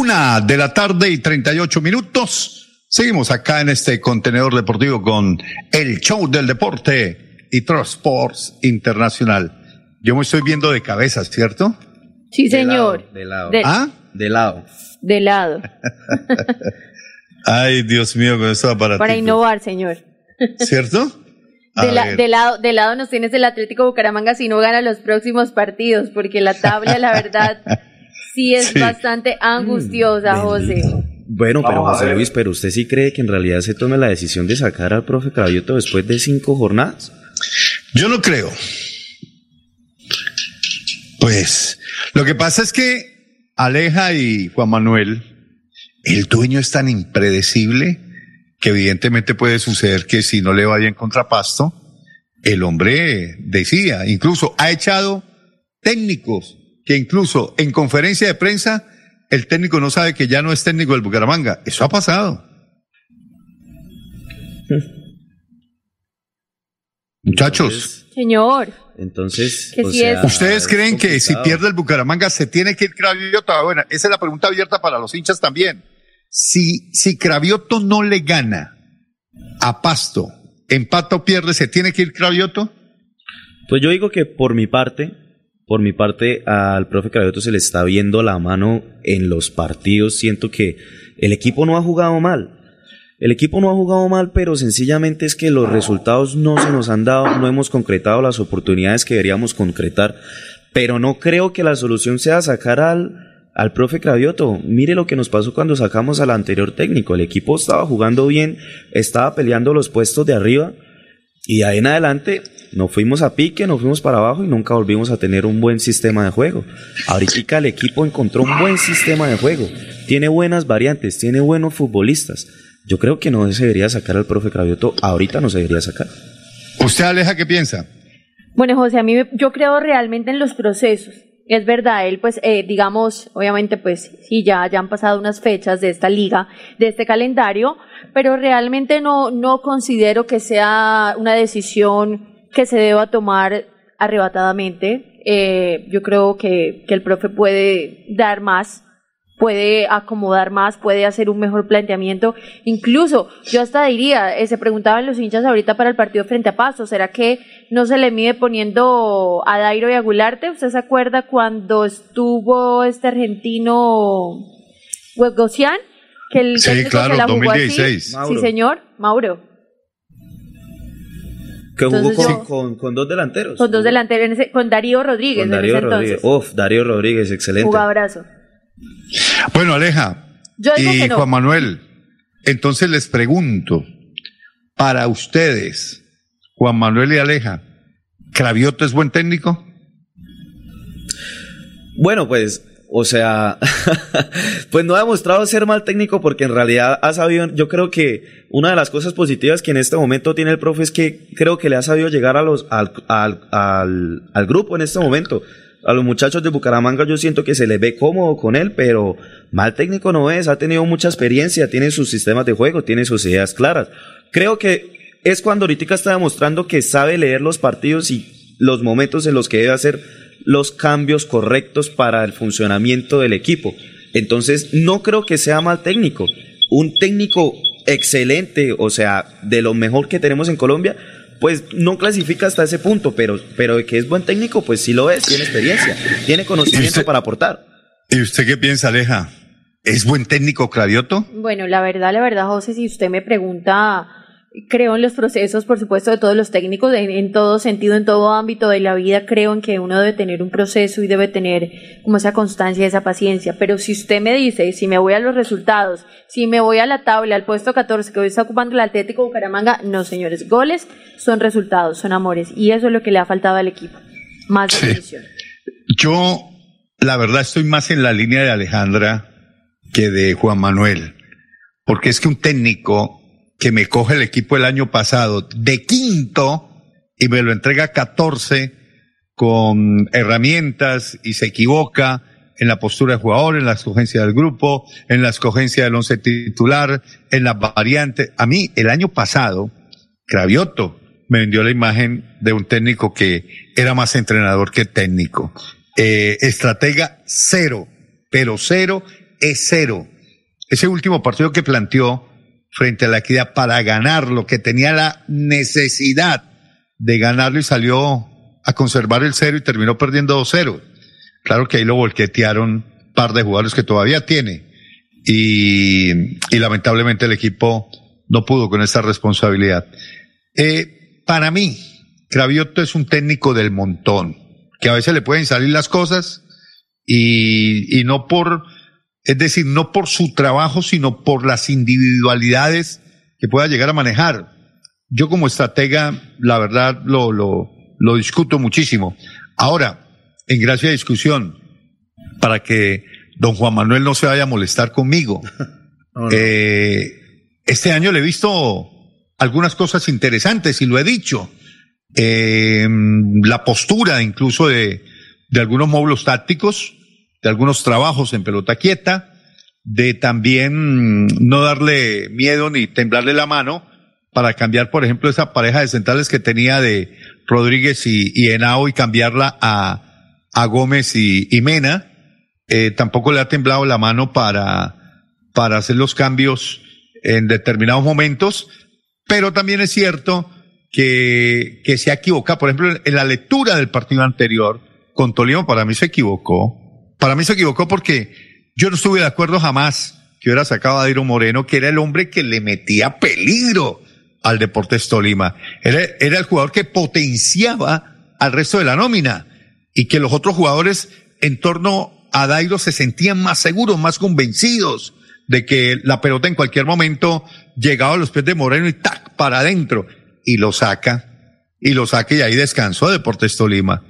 Speaker 13: Una de la tarde y 38 minutos. Seguimos acá en este contenedor deportivo con el show del deporte y Sports Internacional. Yo me estoy viendo de cabeza, ¿cierto?
Speaker 4: Sí, señor.
Speaker 3: De lado.
Speaker 4: De,
Speaker 13: ¿Ah?
Speaker 3: De lado.
Speaker 4: de lado.
Speaker 13: Ay, Dios mío, con eso para
Speaker 4: Para innovar, señor.
Speaker 13: ¿Cierto?
Speaker 4: De, la- de lado, de lado nos tienes el Atlético Bucaramanga si no gana los próximos partidos, porque la tabla, la verdad, sí es
Speaker 3: Sí.
Speaker 4: bastante angustiosa, José.
Speaker 3: Bueno, pero
Speaker 2: Vamos
Speaker 3: José. Luis, ¿pero usted sí cree que en realidad se tome la decisión de sacar al profe Caballito después de cinco jornadas?
Speaker 13: Yo no creo. Pues lo que pasa es que Aleja y Juan Manuel, el dueño es tan impredecible que evidentemente puede suceder que si no le va bien contra Pasto, el hombre decía, incluso ha echado técnicos que incluso en conferencia de prensa el técnico no sabe que ya no es técnico del Bucaramanga. Eso ha pasado. Muchachos,
Speaker 4: Señor.
Speaker 3: Entonces,
Speaker 4: Que
Speaker 3: o
Speaker 4: sí
Speaker 3: sea,
Speaker 4: es-
Speaker 13: ¿Ustedes
Speaker 3: es
Speaker 13: creen que si pierde el Bucaramanga se tiene que ir Cravioto? Ah, Bueno, esa es la pregunta abierta para los hinchas también. Si, si Cravioto no le gana a Pasto, empata o pierde, ¿se tiene que ir Cravioto?
Speaker 3: Pues yo digo que por mi parte, por mi parte, al profe Cravioto se le está viendo la mano en los partidos. Siento que el equipo no ha jugado mal. El equipo no ha jugado mal, pero sencillamente es que los resultados no se nos han dado, no hemos concretado las oportunidades que deberíamos concretar. Pero no creo que la solución sea sacar al, al profe Cravioto. Mire lo que nos pasó cuando sacamos al anterior técnico. El equipo estaba jugando bien, estaba peleando los puestos de arriba. Y ahí en adelante nos fuimos a pique, nos fuimos para abajo y nunca volvimos a tener un buen sistema de juego. Ahorita el equipo encontró un buen sistema de juego, tiene buenas variantes, tiene buenos futbolistas. Yo creo que no se debería sacar al profe Cravioto, ahorita no se debería sacar.
Speaker 13: ¿Usted, Aleja, qué piensa?
Speaker 4: Bueno, José, a mí me- yo creo realmente en los procesos. Es verdad, él pues, eh, digamos, obviamente pues sí, ya, ya han pasado unas fechas de esta liga, de este calendario, pero realmente no, no considero que sea una decisión que se deba tomar arrebatadamente. Eh, yo creo que, que el profe puede dar más, puede acomodar más, puede hacer un mejor planteamiento. Incluso, yo hasta diría, eh, se preguntaban los hinchas ahorita para el partido frente a Pasto, ¿será que no se le mide poniendo a Dairo y a Gularte? ¿Usted se acuerda cuando estuvo este argentino Huegocian? Que el
Speaker 13: Sí, claro,
Speaker 4: la jugó
Speaker 13: 2016.
Speaker 4: así.
Speaker 3: Mauro.
Speaker 4: Sí, señor, Mauro.
Speaker 3: Que jugó con,
Speaker 4: yo-
Speaker 3: con- con dos delanteros.
Speaker 4: Con dos delanteros, en ese- con Darío Rodríguez
Speaker 3: Con
Speaker 4: en
Speaker 3: Darío
Speaker 4: ese
Speaker 3: Rodríguez.
Speaker 4: entonces.
Speaker 3: Uf, Darío Rodríguez, excelente.
Speaker 4: Jugadorazo.
Speaker 13: Bueno, Aleja
Speaker 4: Yo digo
Speaker 13: y
Speaker 4: que no.
Speaker 13: Juan Manuel, entonces les pregunto, para ustedes, Juan Manuel y Aleja, ¿Cravioto es buen técnico?
Speaker 3: Bueno, pues, o sea, pues no ha demostrado ser mal técnico porque en realidad ha sabido, yo creo que una de las cosas positivas que en este momento tiene el profe es que creo que le ha sabido llegar a los, al, al, al, al grupo en este momento. A los muchachos de Bucaramanga yo siento que se les ve cómodo con él, pero mal técnico no es, ha tenido mucha experiencia, tiene sus sistemas de juego, tiene sus ideas claras. Creo que es cuando ahorita está demostrando que sabe leer los partidos y los momentos en los que debe hacer los cambios correctos para el funcionamiento del equipo. Entonces, no creo que sea mal técnico. Un técnico excelente, o sea, de lo mejor que tenemos en Colombia, pues no clasifica hasta ese punto, pero, pero de que es buen técnico, pues sí lo es, tiene experiencia, tiene conocimiento para aportar.
Speaker 13: ¿Y usted qué piensa, Aleja? ¿Es buen técnico Cravioto?
Speaker 4: Bueno, la verdad, la verdad, José, si usted me pregunta, creo en los procesos, por supuesto, de todos los técnicos, en, en todo sentido, en todo ámbito de la vida, creo en que uno debe tener un proceso y debe tener como esa constancia, esa paciencia. Pero si usted me dice, si me voy a los resultados, si me voy a la tabla, al puesto 14 que hoy está ocupando el Atlético Bucaramanga, no, señores, goles son resultados, son amores. Y eso es lo que le ha faltado al equipo. Más
Speaker 13: Sí.
Speaker 4: definición.
Speaker 13: Yo, la verdad, estoy más en la línea de Alejandra que de Juan Manuel, porque es que un técnico que me coge el equipo el año pasado de quinto y me lo entrega 14 con herramientas y se equivoca en la postura de jugador, en la escogencia del grupo, en la escogencia del once titular, en las variantes. A mí, el año pasado, Cravioto me vendió la imagen de un técnico que era más entrenador que técnico. Eh, estratega cero, pero cero es cero. Ese último partido que planteó frente a la equidad para ganarlo, que tenía la necesidad de ganarlo y salió a conservar el cero y terminó perdiendo 2-0. Claro que ahí lo volquetearon un par de jugadores que todavía tiene y, lamentablemente el equipo no pudo con esa responsabilidad. Eh, para mí, Cravioto es un técnico del montón, que a veces le pueden salir las cosas y no por, es decir, no por su trabajo, sino por las individualidades que pueda llegar a manejar. Yo como estratega, la verdad, lo, lo, lo discuto muchísimo. Ahora, en gracia de discusión, para que don Juan Manuel no se vaya a molestar conmigo, eh, este año le he visto algunas cosas interesantes y lo he dicho. Eh, la postura incluso de, de algunos módulos tácticos, de algunos trabajos en pelota quieta, de también no darle miedo ni temblarle la mano para cambiar, por ejemplo, esa pareja de centrales que tenía de Rodríguez y, y Henao y cambiarla a, a Gómez y, Mena. Eh, tampoco le ha temblado la mano para, para hacer los cambios en determinados momentos, pero también es cierto que, que se ha equivocado. Por ejemplo, en la lectura del partido anterior con Tolima, para mí se equivocó. Para mí se equivocó porque yo no estuve de acuerdo jamás que hubiera sacado a Dairo Moreno, que era el hombre que le metía peligro al Deportes Tolima. Era, era el jugador que potenciaba al resto de la nómina y que los otros jugadores en torno a Dairo se sentían más seguros, más convencidos de que la pelota en cualquier momento llegaba a los pies de Moreno y tac, para adentro. Y lo saca, y lo saca y ahí descansó Deportes Tolima.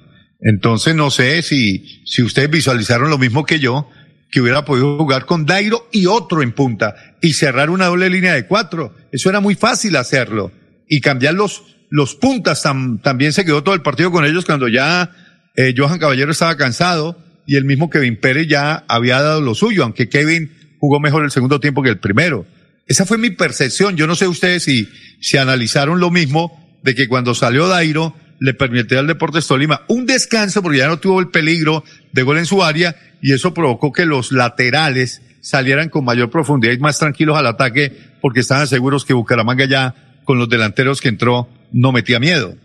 Speaker 13: Entonces no sé si, si ustedes visualizaron lo mismo que yo, que hubiera podido jugar con Dairo y otro en punta y cerrar una doble línea de cuatro. Eso era muy fácil hacerlo. Y cambiar los, los puntas tam- también se quedó todo el partido con ellos cuando ya eh, Johan Caballero estaba cansado y el mismo Kevin Pérez ya había dado lo suyo, aunque Kevin jugó mejor el segundo tiempo que el primero. Esa fue mi percepción. Yo no sé ustedes si, si analizaron lo mismo de que cuando salió Dairo le permitió al Deportes Tolima un descanso porque ya no tuvo el peligro de gol en su área y eso provocó que los laterales salieran con mayor profundidad y más tranquilos al ataque porque estaban seguros que Bucaramanga ya con los delanteros que entró no metía miedo.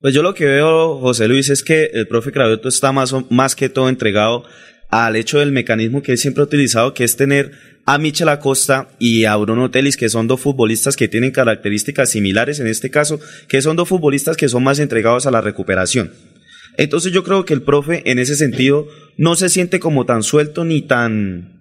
Speaker 3: Pues yo lo que veo, José Luis, es que el profe Cravioto está más, más que todo entregado al hecho del mecanismo que él siempre ha utilizado, que es tener a Michel Acosta y a Bruno Telis, que son dos futbolistas que tienen características similares en este caso, que son dos futbolistas que son más entregados a la recuperación. Entonces yo creo que el profe en ese sentido no se siente como tan suelto ni tan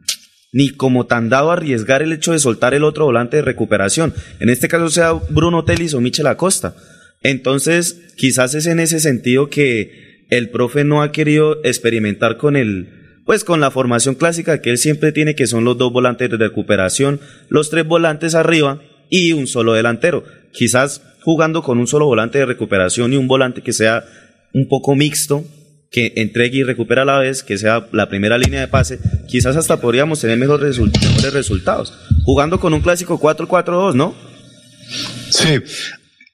Speaker 3: ni como tan dado a arriesgar el hecho de soltar el otro volante de recuperación. En este caso sea Bruno Telis o Michel Acosta. Entonces, quizás es en ese sentido que el profe no ha querido experimentar con el pues con la formación clásica que él siempre tiene que son los dos volantes de recuperación, los tres volantes arriba y un solo delantero. Quizás jugando con un solo volante de recuperación y un volante que sea un poco mixto, que entregue y recupera a la vez, que sea la primera línea de pase, quizás hasta podríamos tener mejores, result- mejores resultados. Jugando con un clásico 4-4-2, ¿no?
Speaker 13: Sí.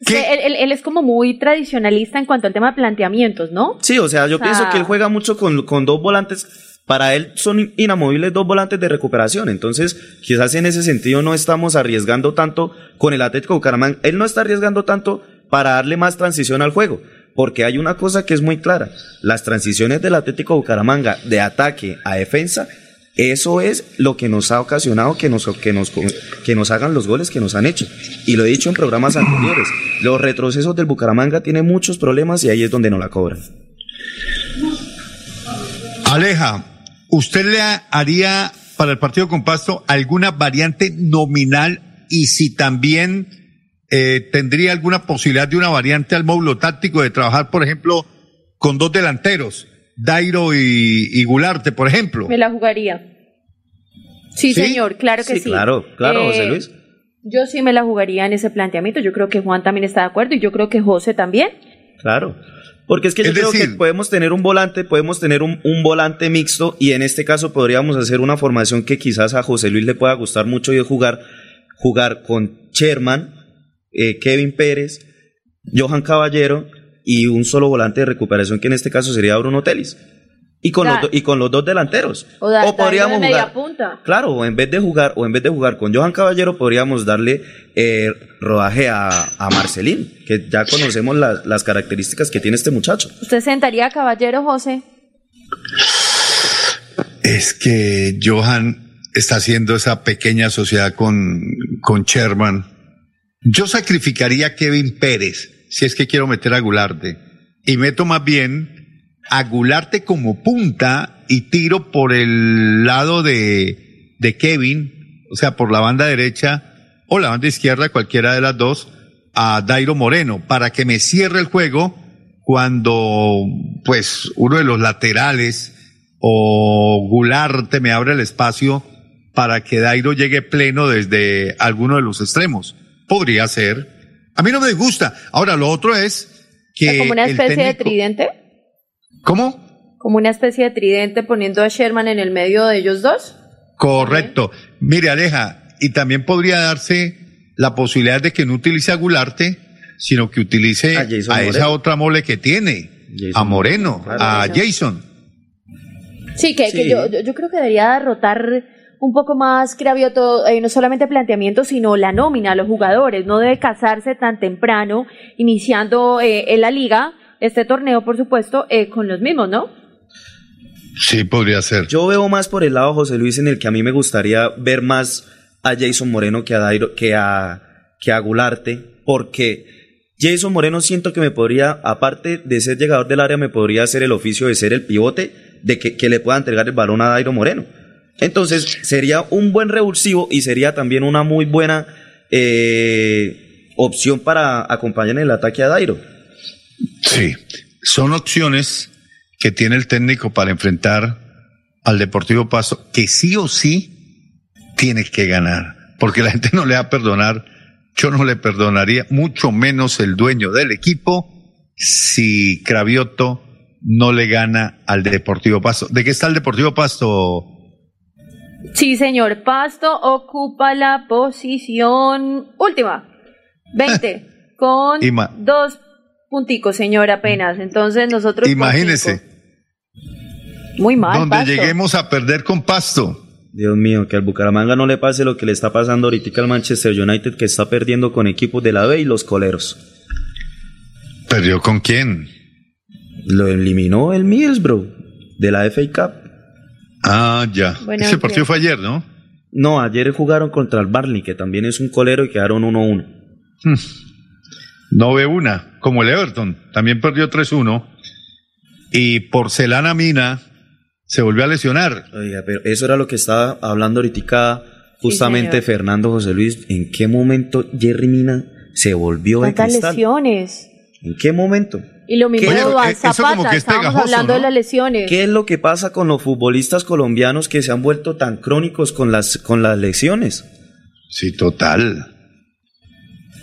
Speaker 4: Que él, él- él es como muy tradicionalista en cuanto al tema de planteamientos, ¿no?
Speaker 3: Sí, o sea, yo
Speaker 4: O sea-
Speaker 3: pienso que él juega mucho con, con dos volantes. Para él son inamovibles dos volantes de recuperación. Entonces, quizás en ese sentido no estamos arriesgando tanto con el Atlético Bucaramanga. Él no está arriesgando tanto para darle más transición al juego. Porque hay una cosa que es muy clara. Las transiciones del Atlético Bucaramanga de ataque a defensa, eso es lo que nos ha ocasionado que nos, que nos, que nos hagan los goles que nos han hecho. Y lo he dicho en programas anteriores. Los retrocesos del Bucaramanga tienen muchos problemas y ahí es donde no la cobran.
Speaker 13: Aleja, ¿usted le haría para el partido con Pasto alguna variante nominal y si también eh, tendría alguna posibilidad de una variante al módulo táctico de trabajar, por ejemplo, con dos delanteros, Dairo y, y Gularte, por ejemplo?
Speaker 4: Me la jugaría. Sí,
Speaker 13: ¿Sí?
Speaker 4: señor, claro que sí.
Speaker 13: Sí, claro, claro,
Speaker 4: Eh,
Speaker 13: José Luis.
Speaker 4: Yo sí me la jugaría en ese planteamiento. Yo creo que Juan también está de acuerdo y yo creo que José también.
Speaker 3: Claro. Porque es que yo
Speaker 13: Es
Speaker 3: creo
Speaker 13: decir-
Speaker 3: que podemos tener un volante, podemos tener un, un volante mixto y en este caso podríamos hacer una formación que quizás a José Luis le pueda gustar mucho y es jugar, jugar con Sherman, eh, Kevin Pérez, Johan Caballero y un solo volante de recuperación que en este caso sería Bruno Telis. Y con, los,
Speaker 4: Da-
Speaker 3: do- y con los dos delanteros.
Speaker 4: O, da,
Speaker 3: O podríamos
Speaker 4: de
Speaker 3: jugar-
Speaker 4: punta.
Speaker 3: Claro, o en vez de jugar, o en vez de jugar con Johan Caballero, podríamos darle eh, rodaje a, a Marcelín, que ya conocemos la- las características que tiene este muchacho.
Speaker 4: ¿Usted sentaría a Caballero, José?
Speaker 13: Es que Johan está haciendo esa pequeña sociedad con, con Sherman. Yo sacrificaría a Kevin Pérez si es que quiero meter a Gularte. Y meto más bien a Gularte como punta y tiro por el lado de, de Kevin, o sea, por la banda derecha o la banda izquierda, cualquiera de las dos, a Dairo Moreno, para que me cierre el juego cuando, pues, uno de los laterales o Gularte me abre el espacio para que Dairo llegue pleno desde alguno de los extremos. Podría ser. A mí no me gusta. Ahora, lo otro es que.
Speaker 4: ¿Como una especie de tridente?
Speaker 13: ¿Cómo?
Speaker 4: ¿Como una especie de tridente poniendo a Sherman en el medio de ellos dos?
Speaker 13: Correcto. Mire, Aleja, y también podría darse la posibilidad de que no utilice a Gularte sino que utilice
Speaker 3: A
Speaker 13: esa otra mole que tiene,
Speaker 3: Jason
Speaker 13: a Moreno, a. Jason.
Speaker 4: Sí, que, yo, yo- yo creo que debería derrotar un poco más Cravioto, eh, no solamente planteamiento, sino la nómina a los jugadores. No debe casarse tan temprano, iniciando eh, en la liga, este torneo, por supuesto, eh, con los mismos, ¿no?
Speaker 13: Sí, podría ser.
Speaker 3: Yo veo más por el lado, José Luis, en el que a mí me gustaría ver más a Jason Moreno que a Dairo, que a, que a Gularte, porque Jason Moreno siento que me podría, aparte de ser llegador del área, me podría hacer el oficio de ser el pivote, de que, que le pueda entregar el balón a Dairo Moreno. Entonces, sería un buen revulsivo y sería también una muy buena eh, opción para acompañar en el ataque a Dairo.
Speaker 13: Sí, son opciones que tiene el técnico para enfrentar al Deportivo Pasto, que sí o sí tiene que ganar, porque la gente no le va a perdonar, yo no le perdonaría, mucho menos el dueño del equipo, si Cravioto no le gana al Deportivo Pasto. ¿De qué está el Deportivo Pasto?
Speaker 4: Sí, señor. Pasto ocupa la posición última. 20. Con
Speaker 13: Ima-
Speaker 4: dos punticos, señor, apenas. Entonces nosotros.
Speaker 13: Imagínese.
Speaker 4: Muy mal.
Speaker 13: donde
Speaker 4: Pasto.
Speaker 13: lleguemos a perder con Pasto.
Speaker 3: Dios mío, que al Bucaramanga no le pase lo que le está pasando ahorita al Manchester United, que está perdiendo con equipos de la B y los coleros.
Speaker 13: ¿Perdió con quién?
Speaker 3: Lo eliminó el Middlesbrough de la FA Cup.
Speaker 13: Ah, ya.
Speaker 4: Bueno,
Speaker 13: Ese partido fue ayer, ¿no?
Speaker 3: No, ayer jugaron contra el Barney, que también es un colero y quedaron 1-1.
Speaker 13: No ve una, como el Everton, también perdió 3-1. Y Porcelana Mina se volvió a lesionar.
Speaker 3: Oiga, pero eso era lo que estaba hablando ahorita justamente. Fernando José Luis. ¿En qué momento Jerry Mina se volvió de
Speaker 4: Tantas
Speaker 3: cristal?
Speaker 4: lesiones.
Speaker 3: ¿En qué momento?
Speaker 4: Y lo mismo
Speaker 3: Oye,
Speaker 13: como
Speaker 4: Zapata.
Speaker 13: que es
Speaker 4: Estábamos hablando de las lesiones.
Speaker 3: ¿Qué es lo que pasa con los futbolistas colombianos que se han vuelto tan crónicos con las, con las lesiones?
Speaker 13: Sí, total.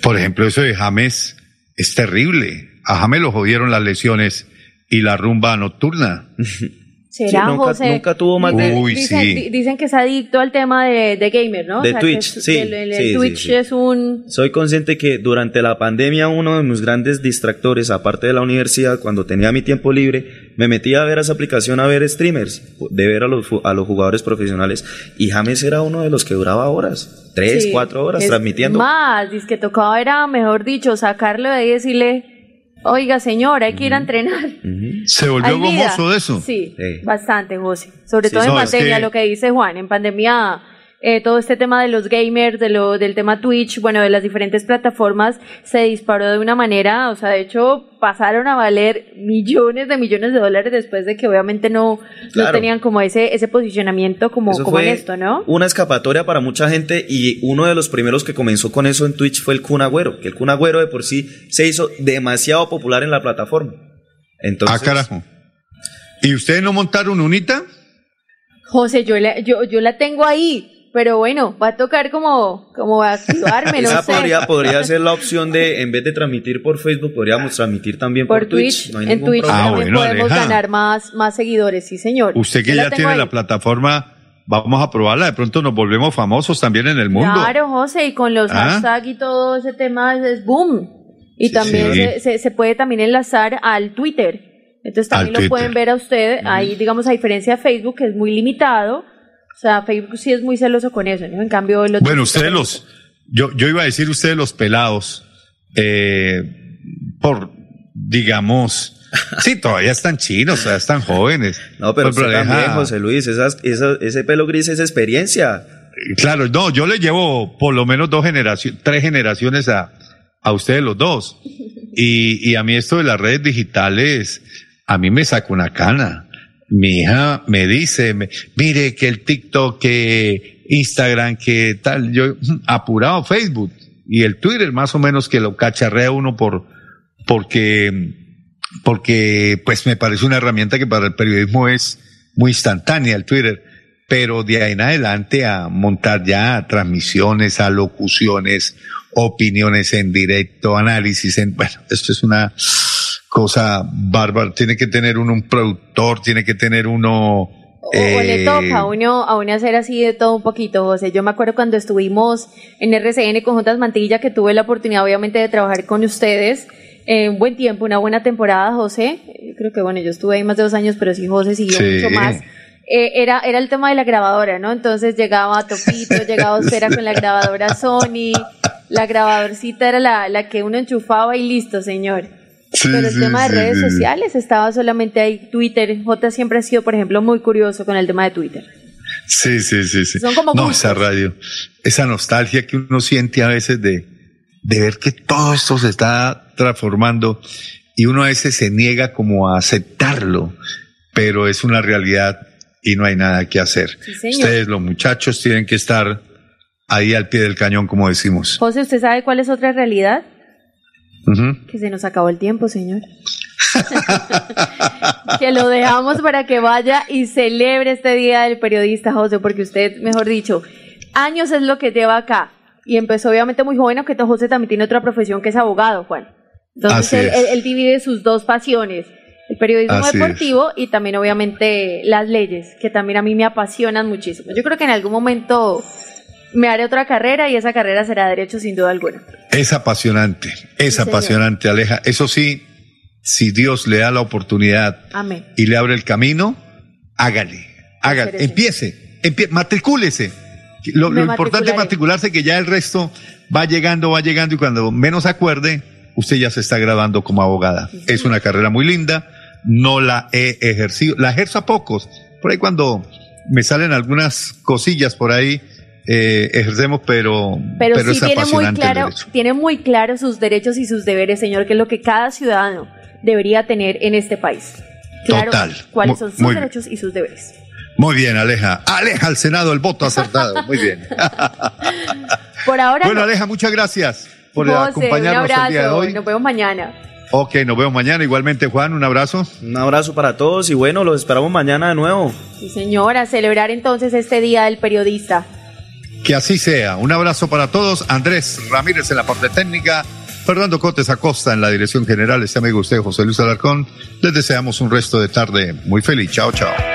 Speaker 13: Por ejemplo, eso de James es terrible. A James lo jodieron las lesiones y la rumba nocturna.
Speaker 4: ¿Será,
Speaker 3: Sí, nunca-
Speaker 4: José?
Speaker 3: nunca tuvo más de-
Speaker 13: Uy,
Speaker 4: dicen,
Speaker 13: sí.
Speaker 4: di- dicen que es adicto al tema de, de gamer, ¿no?
Speaker 3: De
Speaker 4: que
Speaker 3: Twitch,
Speaker 4: es-
Speaker 3: sí,
Speaker 4: que el, el- el
Speaker 3: sí, sí,
Speaker 4: Twitch es un...
Speaker 3: Soy consciente que durante la pandemia uno de mis grandes distractores, aparte de la universidad, cuando tenía mi tiempo libre, me metía a ver esa aplicación, a ver streamers, de ver a los, a los jugadores profesionales, y James era uno de los que duraba horas, tres, cuatro horas transmitiendo.
Speaker 4: Más, dice que tocaba era, mejor dicho, sacarlo de ahí y decirle, oiga señor, hay que ir a entrenar.
Speaker 13: Se volvió gomoso de eso.
Speaker 4: Sí,
Speaker 3: Sí.
Speaker 4: bastante, José. Sobre
Speaker 13: Sí,
Speaker 4: todo en
Speaker 13: no, es
Speaker 4: pandemia,
Speaker 13: que-
Speaker 4: lo que dice Juan, en pandemia... eh, todo este tema de los gamers, de lo, del tema Twitch, bueno, de las diferentes plataformas, se disparó de una manera, o sea, de hecho, pasaron a valer millones de millones de dólares después de que obviamente no, no tenían como ese, ese posicionamiento como,
Speaker 3: Eso
Speaker 4: como en esto, ¿no?
Speaker 3: Una escapatoria para mucha gente y uno de los primeros que comenzó con eso en Twitch fue el Kun Agüero, que el Kun Agüero de por sí se hizo demasiado popular en la plataforma. Entonces,
Speaker 13: ah, carajo. ¿Y ustedes no montaron unita?
Speaker 4: José, yo la, yo, yo la tengo ahí, pero bueno, va a tocar como, como activarme, no
Speaker 3: Esa
Speaker 4: sé.
Speaker 3: podría, podría ser la opción de, en vez de transmitir por Facebook, podríamos transmitir también por,
Speaker 4: por Twitch,
Speaker 3: No hay
Speaker 4: en Twitch
Speaker 3: problema.
Speaker 13: Ah,
Speaker 4: también
Speaker 13: bueno,
Speaker 4: podemos
Speaker 13: Aleja.
Speaker 4: ganar más, más seguidores, sí señor.
Speaker 13: Usted que
Speaker 4: Yo
Speaker 13: ya tiene
Speaker 4: ahí.
Speaker 13: la plataforma, vamos a probarla. De pronto nos volvemos famosos también en el mundo.
Speaker 4: Claro, José, y con los
Speaker 13: ¿Ah?
Speaker 4: hashtags y todo ese tema es, es boom. Y
Speaker 13: Sí,
Speaker 4: también
Speaker 13: sí.
Speaker 4: Se, se, se puede también enlazar al Twitter. Entonces también
Speaker 13: Al
Speaker 4: lo
Speaker 13: Twitter.
Speaker 4: pueden ver a usted, ahí digamos a diferencia de Facebook, que es muy limitado. O sea, Facebook sí es muy celoso con eso, ¿no? En cambio, el otro
Speaker 13: Bueno, ustedes los, yo, yo iba a decir ustedes los pelados, eh, por, digamos, sí, todavía están chinos, todavía están jóvenes.
Speaker 3: No, pero
Speaker 13: Por
Speaker 3: usted también, José Luis, esas, esa- ese pelo gris es experiencia.
Speaker 13: Claro, no, yo le llevo por lo menos dos generaciones, tres generaciones a, a ustedes los dos. Y, y a mí esto de las redes digitales, a mí me saca una cana. Mi hija me dice, me- mire que el TikTok, que Instagram, que tal, yo apurado Facebook y el Twitter más o menos que lo cacharrea uno por, porque, porque pues me parece una herramienta que para el periodismo es muy instantánea el Twitter. Pero de ahí en adelante a montar ya transmisiones, alocuciones, opiniones en directo, análisis en, bueno, esto es una cosa bárbara. Tiene que tener uno un productor, tiene que tener uno
Speaker 4: O, o le
Speaker 13: Eh,
Speaker 4: toca a uno, a uno hacer así de todo un poquito, José. Yo me acuerdo cuando estuvimos en RCN con Juntas Mantilla, que tuve la oportunidad obviamente de trabajar con ustedes eh, un buen tiempo, una buena temporada, José. Yo creo que bueno, yo estuve ahí más de dos años, pero sí, José siguió
Speaker 13: Sí.
Speaker 4: mucho más. Eh, era, era el tema de la grabadora, ¿no? Entonces llegaba Topito, llegaba usted era con la grabadora Sony, la grabadorcita era la, la que uno enchufaba y listo, señor.
Speaker 13: Sí,
Speaker 4: Pero el
Speaker 13: sí,
Speaker 4: tema de
Speaker 13: sí,
Speaker 4: redes sociales estaba solamente ahí, Twitter. J siempre ha sido, por ejemplo, muy curioso con el tema de Twitter.
Speaker 13: Sí, sí, sí, sí.
Speaker 4: Son como
Speaker 13: no, esa radio, esa nostalgia que uno siente a veces de, de ver que todo esto se está transformando y uno a veces se niega como a aceptarlo, pero es una realidad y no hay nada que hacer. Ustedes, los muchachos, tienen que estar ahí al pie del cañón, como decimos.
Speaker 4: José, ¿usted sabe cuál es otra realidad? Que se nos acabó el tiempo, señor. que lo dejamos para que vaya y celebre este día del periodista, José, porque usted, mejor dicho, años es lo que lleva acá. Y empezó obviamente muy joven, aunque José también tiene otra profesión que es abogado, Juan. Entonces él,
Speaker 13: es.
Speaker 4: él- él divide sus dos pasiones, el periodismo
Speaker 13: Así es.
Speaker 4: deportivo y también obviamente las leyes, que también a mí me apasionan muchísimo. Yo creo que en algún momento me haré otra carrera y esa carrera será derecho sin duda alguna.
Speaker 13: Es apasionante, es apasionante, Aleja. Eso sí, si Dios le da la oportunidad
Speaker 4: Amén.
Speaker 13: y le abre el camino, hágale, hágale,
Speaker 4: Espérese.
Speaker 13: empiece, empie- matricúlese. Lo, importante es matricularse, que ya el resto va llegando, va llegando y cuando menos acuerde, usted ya se está graduando como abogada. Es una carrera muy linda, no la he ejercido, la ejerzo a pocos. Por ahí cuando me salen algunas cosillas por ahí, eh, ejercemos, pero,
Speaker 4: Pero,
Speaker 13: pero
Speaker 4: sí
Speaker 13: es
Speaker 4: tiene muy claro, tiene muy claro sus derechos y sus deberes, señor, que es lo que cada ciudadano debería tener en este país. Claro,
Speaker 13: Total.
Speaker 4: cuáles son sus
Speaker 13: muy
Speaker 4: derechos y sus deberes.
Speaker 13: Muy bien, Aleja. Aleja al Senado el voto acertado. Muy bien.
Speaker 4: Por ahora,
Speaker 13: bueno,
Speaker 4: no.
Speaker 13: Aleja, muchas gracias por
Speaker 4: José, un
Speaker 13: acompañarnos
Speaker 4: abrazo,
Speaker 13: el día de hoy.
Speaker 4: nos vemos mañana.
Speaker 13: Ok, nos vemos mañana. Igualmente, Juan, un abrazo.
Speaker 3: Un abrazo para todos y bueno, los esperamos mañana de nuevo.
Speaker 4: Sí, señora, celebrar entonces este Día del Periodista.
Speaker 13: Que así sea. Un abrazo para todos. Andrés Ramírez en la parte técnica. Fernando Cotes Acosta en la dirección general. Este amigo usted, José Luis Alarcón. Les deseamos un resto de tarde muy feliz. Chao, chao.